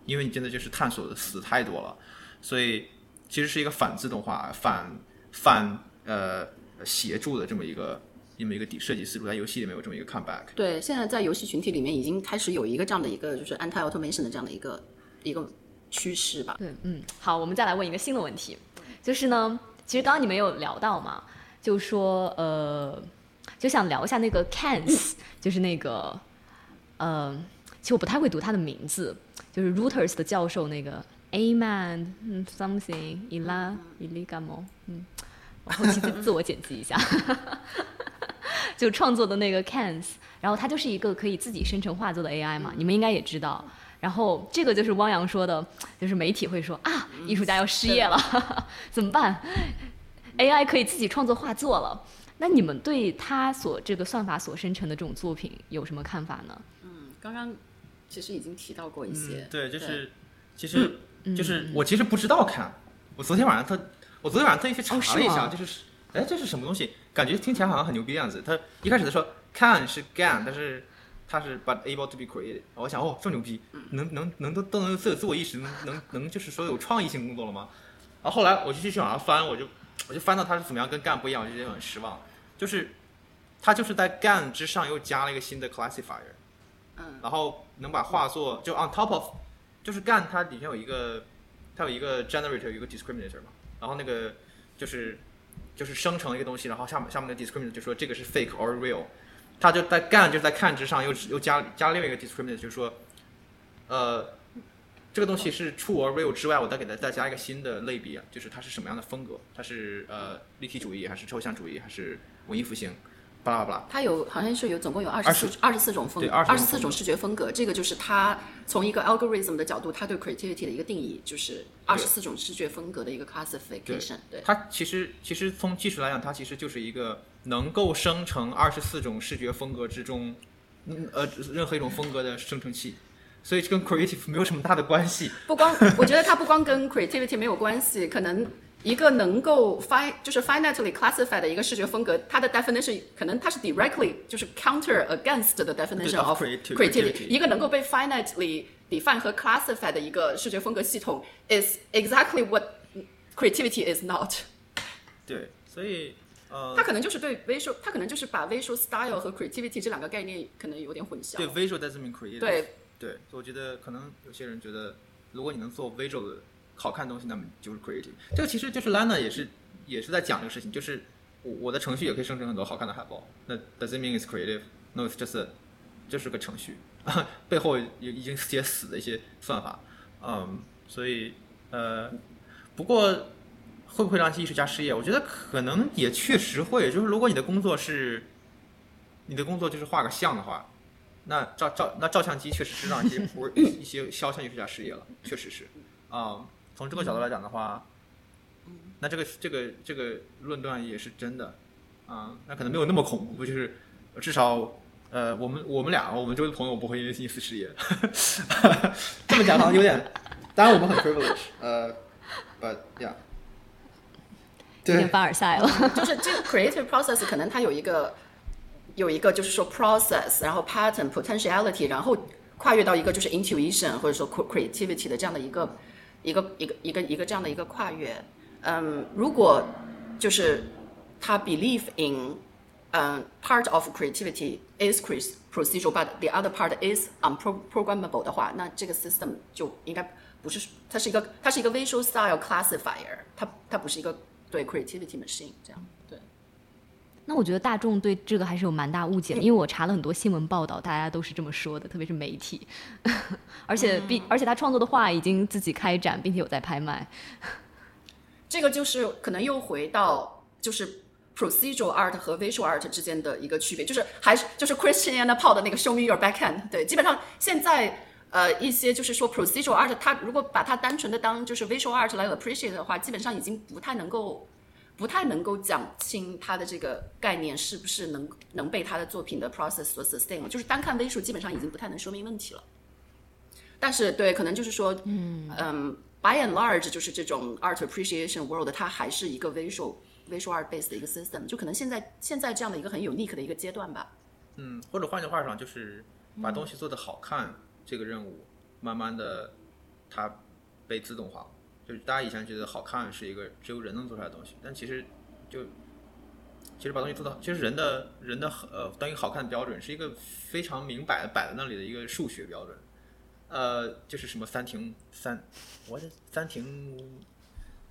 因为你真的就是探索的死太多了，所以其实是一个反自动化、反反呃。协助的这么一个这么一个底设计思路，在游戏里面有这么一个 comeback。对，现在在游戏群体里面已经开始有一个这样的一个就是 anti automation 的这样的一个一个趋势吧。对，嗯，好，我们再来问一个新的问题，就是呢，其实刚刚你们有聊到嘛，就说呃，就想聊一下那个 Cans，就是那个呃，其实我不太会读他的名字，就是 Reuters 的教授那个 A man 嗯 something ila iligamo 嗯，我后期自自我剪辑一下，就创作的那个 Cans，然后它就是一个可以自己生成画作的 AI 嘛，你们应该也知道。然后这个就是汪洋说的，就是媒体会说啊，艺术家要失业了，怎么办？AI 可以自己创作画作了。那你们对他所这个算法所生成的这种作品有什么看法呢？嗯，刚刚其实已经提到过一些，对，就是其实就是我其实不知道看，我昨天晚上特我昨天晚上特意去查了一下，就是哎这是什么东西？感觉听起来好像很牛逼的样子。他一开始他说 can 是 gan，但是他是 but able to be created。我想哦这么牛逼，能能能都都能自有自我意识，能能能就是说有创意性工作了吗？然后后来我就继续往上翻，我就我就翻到他是怎么样跟 gan 不一样，我就觉得很失望。就是他就是在 gan 之上又加了一个新的 classifier，嗯，然后能把画作就 on top of，就是 gan 它底下有一个它有一个 generator 有一个 discriminator 嘛，然后那个就是就是生成一个东西，然后下面下面的 discriminator 就说这个是 fake or real，他就在干就在看之上又又加加另外一个 discriminator 就是说，呃。这个东西是 true or real 之外，我再给它再加一个新的类别，就是它是什么样的风格？它是呃立体主义还是抽象主义还是文艺复兴？巴拉巴拉。它有好像是有总共有二十四二十四种风对二24十四种视觉风格，这个就是它从一个 algorithm 的角度，它对 creativity 的一个定义，就是二十四种视觉风格的一个 classification。对，它其实其实从技术来讲，它其实就是一个能够生成二十四种视觉风格之中，嗯呃任何一种风格的生成器，所以这跟 creative 没有什么大的关系。不光我觉得它不光跟 creativity 没有关系，可能一个能够 fi 就是 finitely classify 的一个视觉风格，它的 definition 可能它是 directly 就是 counter against 的 definition of creativity。一个能够被 finitely define 和 classify 的一个视觉风格系统，is exactly what creativity is not。对，所以呃它可能就是对 visual，它可能就是把 visual style 和 creativity 这两个概念可能有点混淆。对 visual doesn't mean creative。对对，我觉得可能有些人觉得，如果你能做 visual 的好看的东西，那么就是 creative。这个其实就是 Lana 也是也是在讲这个事情，就是我我的程序也可以生成很多好看的海报，那 does it mean it's creative? No, it's just a 就是个程序，背后有已经写死的一些算法，嗯，所以呃，不过会不会让一些艺术家失业？我觉得可能也确实会，就是如果你的工作是你的工作就是画个像的话，那照照那照相机确实是让一些一些肖像艺术家失业了，确实是啊、从这个角度来讲的话，那这个这个这个论断也是真的啊、那可能没有那么恐怖，就是至少呃，我们我们俩我们周围的朋友不会因此失业，这么讲好像有点，当然我们很 privilege，呃，but yeah，有点凡尔赛了。就是这个 creative process 可能它有一个有一个就是说 process，然后 pattern potentiality，然后跨越到一个就是 intuition 或者说 creativity 的这样的一个一个一个一个一个这样的一个跨越。嗯，如果就是他 believe in 嗯 part of creativity is cre- procedural，but the other part is unprogrammable 的话，那这个 system 就应该不是它是一个它是一个 visual style classifier，它它不是一个对 creativity machine 这样。那我觉得大众对这个还是有蛮大误解的，因为我查了很多新闻报道，大家都是这么说的，特别是媒体，而且并而且他创作的画已经自己开展，并且有在拍卖。这个就是可能又回到就是 procedural art 和 visual art 之间的一个区别，就是还是就是 Christiana Paul 的那个 Show me your backhand。对，基本上现在呃一些就是说 procedural art，它如果把它单纯的当就是 visual art 来 appreciate 的话，基本上已经不太能够不太能够讲清他的这个概念是不是能能被他的作品的 process 所 sustain 了，就是单看 visual 基本上已经不太能说明问题了。但是对，可能就是说，嗯嗯，by and large，就是这种 art appreciation world，它还是一个 visual visual art based 的一个 system，就可能现在现在这样的一个很 unique 的一个阶段吧。嗯，或者换句话讲，就是把东西做得好看，这个任务慢慢的它被自动化了。就是大家以前觉得好看是一个只有人能做出来的东西，但其实就其实把东西做到，其实人的人的呃关于好看的标准是一个非常明摆摆在那里的一个数学标准，呃，就是什么三庭三，我的三庭五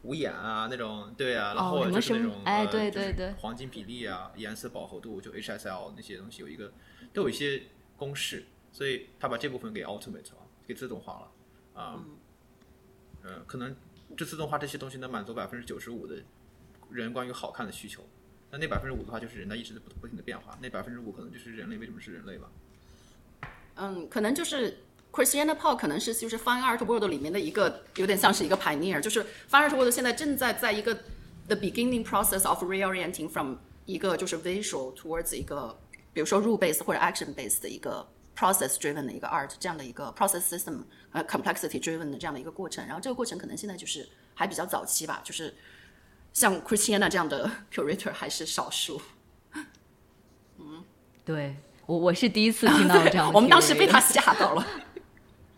五眼啊那种，对啊，然哦后什么什么就是那种、哎呃就是对对对黄金比例啊，颜色饱和度就 HSL 那些东西有一个都有一些公式，所以他把这部分给 automate 了，给自动化了。啊，嗯，可能这自动化这些东西能满足百分之九十五的人关于好看的需求，那那百分之五的话就是人的意识的不不停的变化，那百分之五可能就是人类为什么是人类吧。嗯，可能就是 Christiana Paul 可能是就是 Fine Art World 里面的一个有点像是一个 pioneer，就是 Fine Art World 现在正在在一个 the beginning process of reorienting from 一个就是 visual towards 一个比如说 rule based 或者 action base 的一个 process driven 的一个 art 这样的一个 process system 呃 complexity driven 的这样的一个过程，然后这个过程可能现在就是还比较早期吧，就是像 Christiana 这样的 curator 还是少数。嗯对我我是第一次听到 这样的我们当时被他吓到了。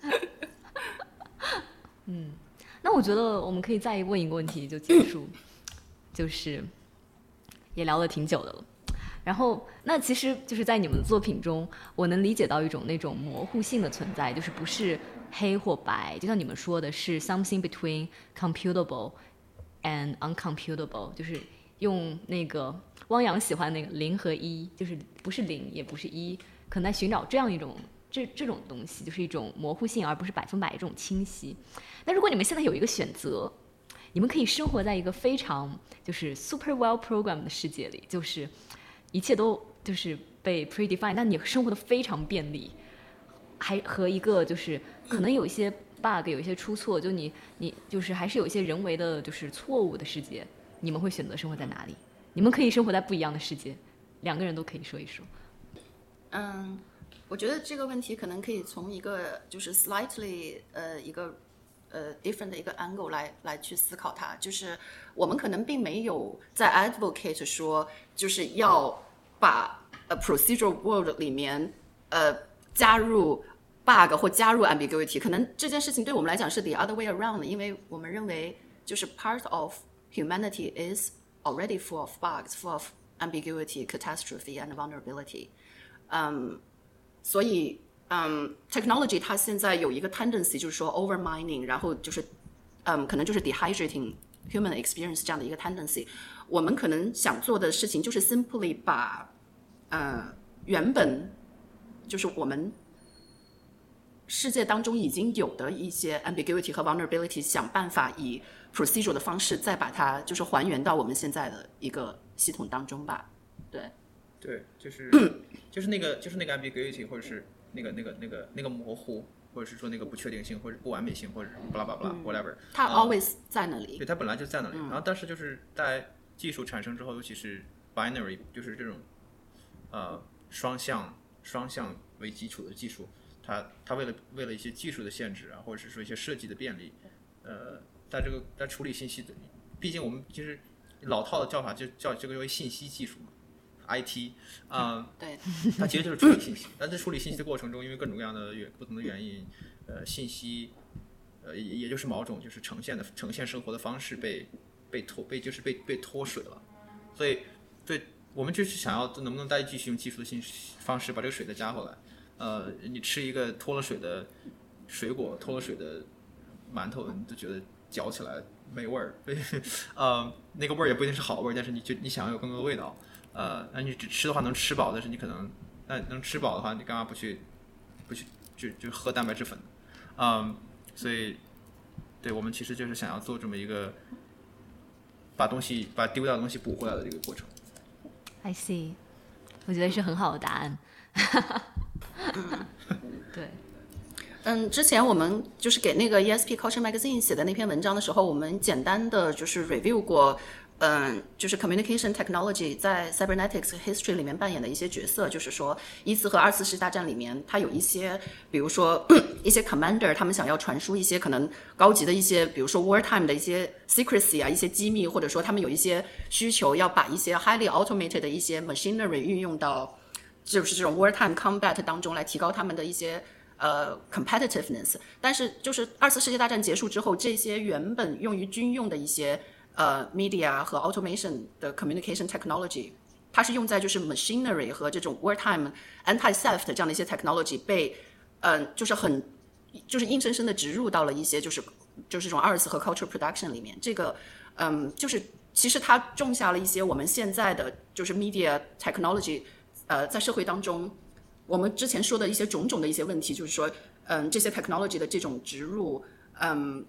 嗯那我觉得我们可以再问一个问题就结束，就是也聊了挺久的了。然后，那其实就是在你们的作品中，我能理解到一种那种模糊性的存在，就是不是黑或白，就像你们说的是 something between computable and uncomputable，就是用那个汪洋喜欢那个零和一，就是不是零也不是一，可能在寻找这样一种这这种东西，就是一种模糊性，而不是百分百这种清晰。那如果你们现在有一个选择，你们可以生活在一个非常就是 super well programmed 的世界里，就是一切都就是被 predefined，那你生活的非常便利，还和一个就是可能有一些 bug，有一些出错，就你你就是还是有一些人为的就是错误的世界，你们会选择生活在哪里？你们可以生活在不一样的世界，两个人都可以说一说。嗯，我觉得这个问题可能可以从一个就是 slightly 呃一个呃 different 的一个 angle 来来去思考它，就是我们可能并没有在 advocate 说就是要把呃 procedural world 里面呃加入 bug 或加入 ambiguity，可能这件事情对我们来讲是 the other way around，的因为我们认为就是 part of humanity is already full of bugs, full of ambiguity, catastrophe and vulnerability。嗯，所以嗯，technology 它现在有一个 tendency，就是说 over mining，然后就是嗯，可能就是 dehydrating human experience 这样的一个 tendency。我们可能想做的事情就是 simply 把呃原本就是我们 世界当中已经有的一些 ambiguity 和 vulnerability，想办法以 procedural 的方式再把它就是还原到我们现在的一个系统当中吧。对，对，就是 就是那个就是那个 ambiguity，或者是那个那个那个那个模糊，或者是说那个不确定性，或者不完美性，或者是巴拉巴拉 whatever，它啊 always 在那里。对，它本来就在那里。然后，但是就是在技术产生之后，尤其是 binary，就是这种呃双向双向为基础的技术，它它为了为了一些技术的限制啊，或者是说一些设计的便利，呃，在这个在处理信息的，毕竟我们其实老套的叫法就叫这个为信息技术嘛，IT 啊、对，它其实就是处理信息。但在处理信息的过程中，因为各种各样的原不同的原因，呃，信息，呃，也也就是某种就是呈现的呈现生活的方式被被脱被就是被被脱水了，所以对我们就是想要能不能再继续用技术的信息方式把这个水再加回来。呃，你吃一个脱了水的水果，脱了水的馒头，你就觉得嚼起来没味儿，呃，那个味儿也不一定是好味儿，但是你就你想要有更多的味道。呃，那你只吃的话能吃饱，但是你可能，那能吃饱的话，你干嘛不去，不去就就喝蛋白质粉？嗯，所以，对我们其实就是想要做这么一个，把东西把丢掉的东西补回来的这个过程。I see，我觉得是很好的答案。哈哈对，嗯，之前我们就是给那个 ESP Culture Magazine 写的那篇文章的时候，我们简单的就是 review 过，嗯，就是 communication technology 在 cybernetics history 里面扮演的一些角色，就是说一次和二次世界大战里面，它有一些，比如说一些 commander 他们想要传输一些可能高级的一些，比如说 wartime 的一些 secrecy 啊，一些机密，或者说他们有一些需求要把一些 highly automated 的一些 machinery 运用到。就是这种 wartime combat 当中来提高他们的一些呃 competitiveness。但是就是二次世界大战结束之后，这些原本用于军用的一些呃 media 和 automation 的 communication technology，它是用在就是 machinery 和这种 wartime anti theft 这样的一些 technology 被嗯、就是很就是硬生生的植入到了一些就是就是这种二次和 culture production 里面。这个嗯就是其实它种下了一些我们现在的就是 media technology。呃，在社会当中，我们之前说的一些种种的一些问题，就是说，嗯这些 technology 的这种植入，嗯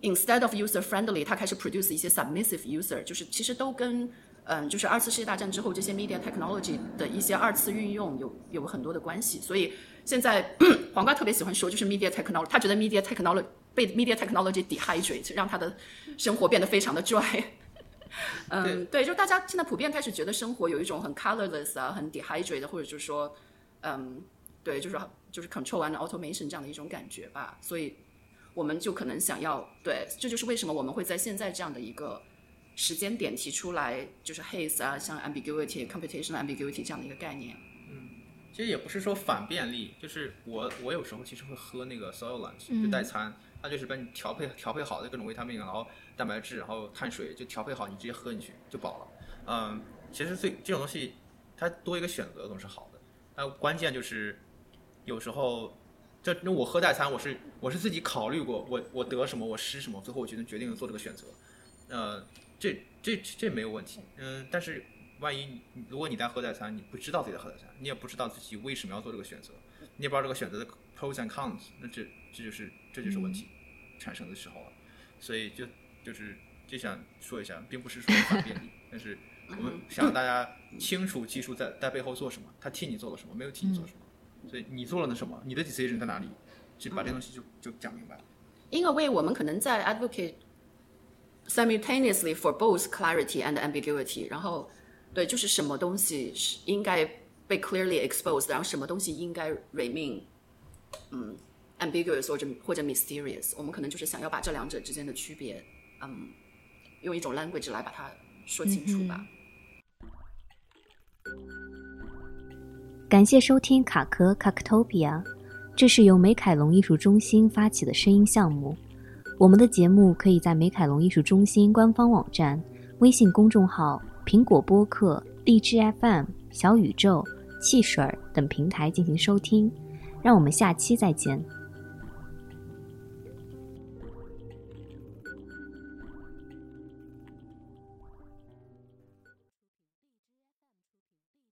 ，instead of user friendly，它开始 produce 一些 submissive user，就是其实都跟嗯就是二次世界大战之后这些 media technology 的一些二次运用有有很多的关系。所以现在黄瓜特别喜欢说，就是 media technology，他觉得 media technology 被 media technology dehydrate，让他的生活变得非常的 dry。嗯，对，就大家现在普遍开始觉得生活有一种很 colorless 啊，很 dehydrated，或者就是说，嗯，对，就是就是 control and automation 这样的一种感觉吧。所以我们就可能想要，对，这就是为什么我们会在现在这样的一个时间点提出来，就是 haze 啊，像 ambiguity、computational ambiguity 这样的一个概念。嗯，其实也不是说反便利，就是我我有时候其实会喝那个 lunch 就代餐，它就是把你调配调配好的各种维他命，然后。蛋白质，然后碳水就调配好，你直接喝进去就饱了。嗯，其实最这种东西，它多一个选择总是好的。那关键就是有时候，这那我喝代餐，我是我是自己考虑过，我我得什么我失什么，最后我决定决定做这个选择。呃，这这这没有问题。嗯，但是万一如果你在喝代餐，你不知道自己在喝代餐，你也不知道自己为什么要做这个选择，你也不知道这个选择的 pros and cons，那这这就是这就是问题产生的时候了。所以就。就是就想说一下，并不是说反便利，但是我们想让大家清楚技术在在背后做什么，他替你做了什么，没有替你做什么，所以你做了那什么，你的 decision 在哪里，就把这东西就就讲明白了。因为我们可能在 advocate simultaneously for both clarity and ambiguity，然后对，就是什么东西是应该被 clearly exposed，然后什么东西应该 remain，嗯，ambiguous 或者或者 mysterious，我们可能就是想要把这两者之间的区别。嗯，用一种 language 来把它说清楚吧。感谢收听卡壳 （Cactopia），这是由美凯龙艺术中心发起的声音项目。我们的节目可以在美凯龙艺术中心官方网站、微信公众号、苹果播客、荔枝 FM、小宇宙、汽水等平台进行收听。让我们下期再见。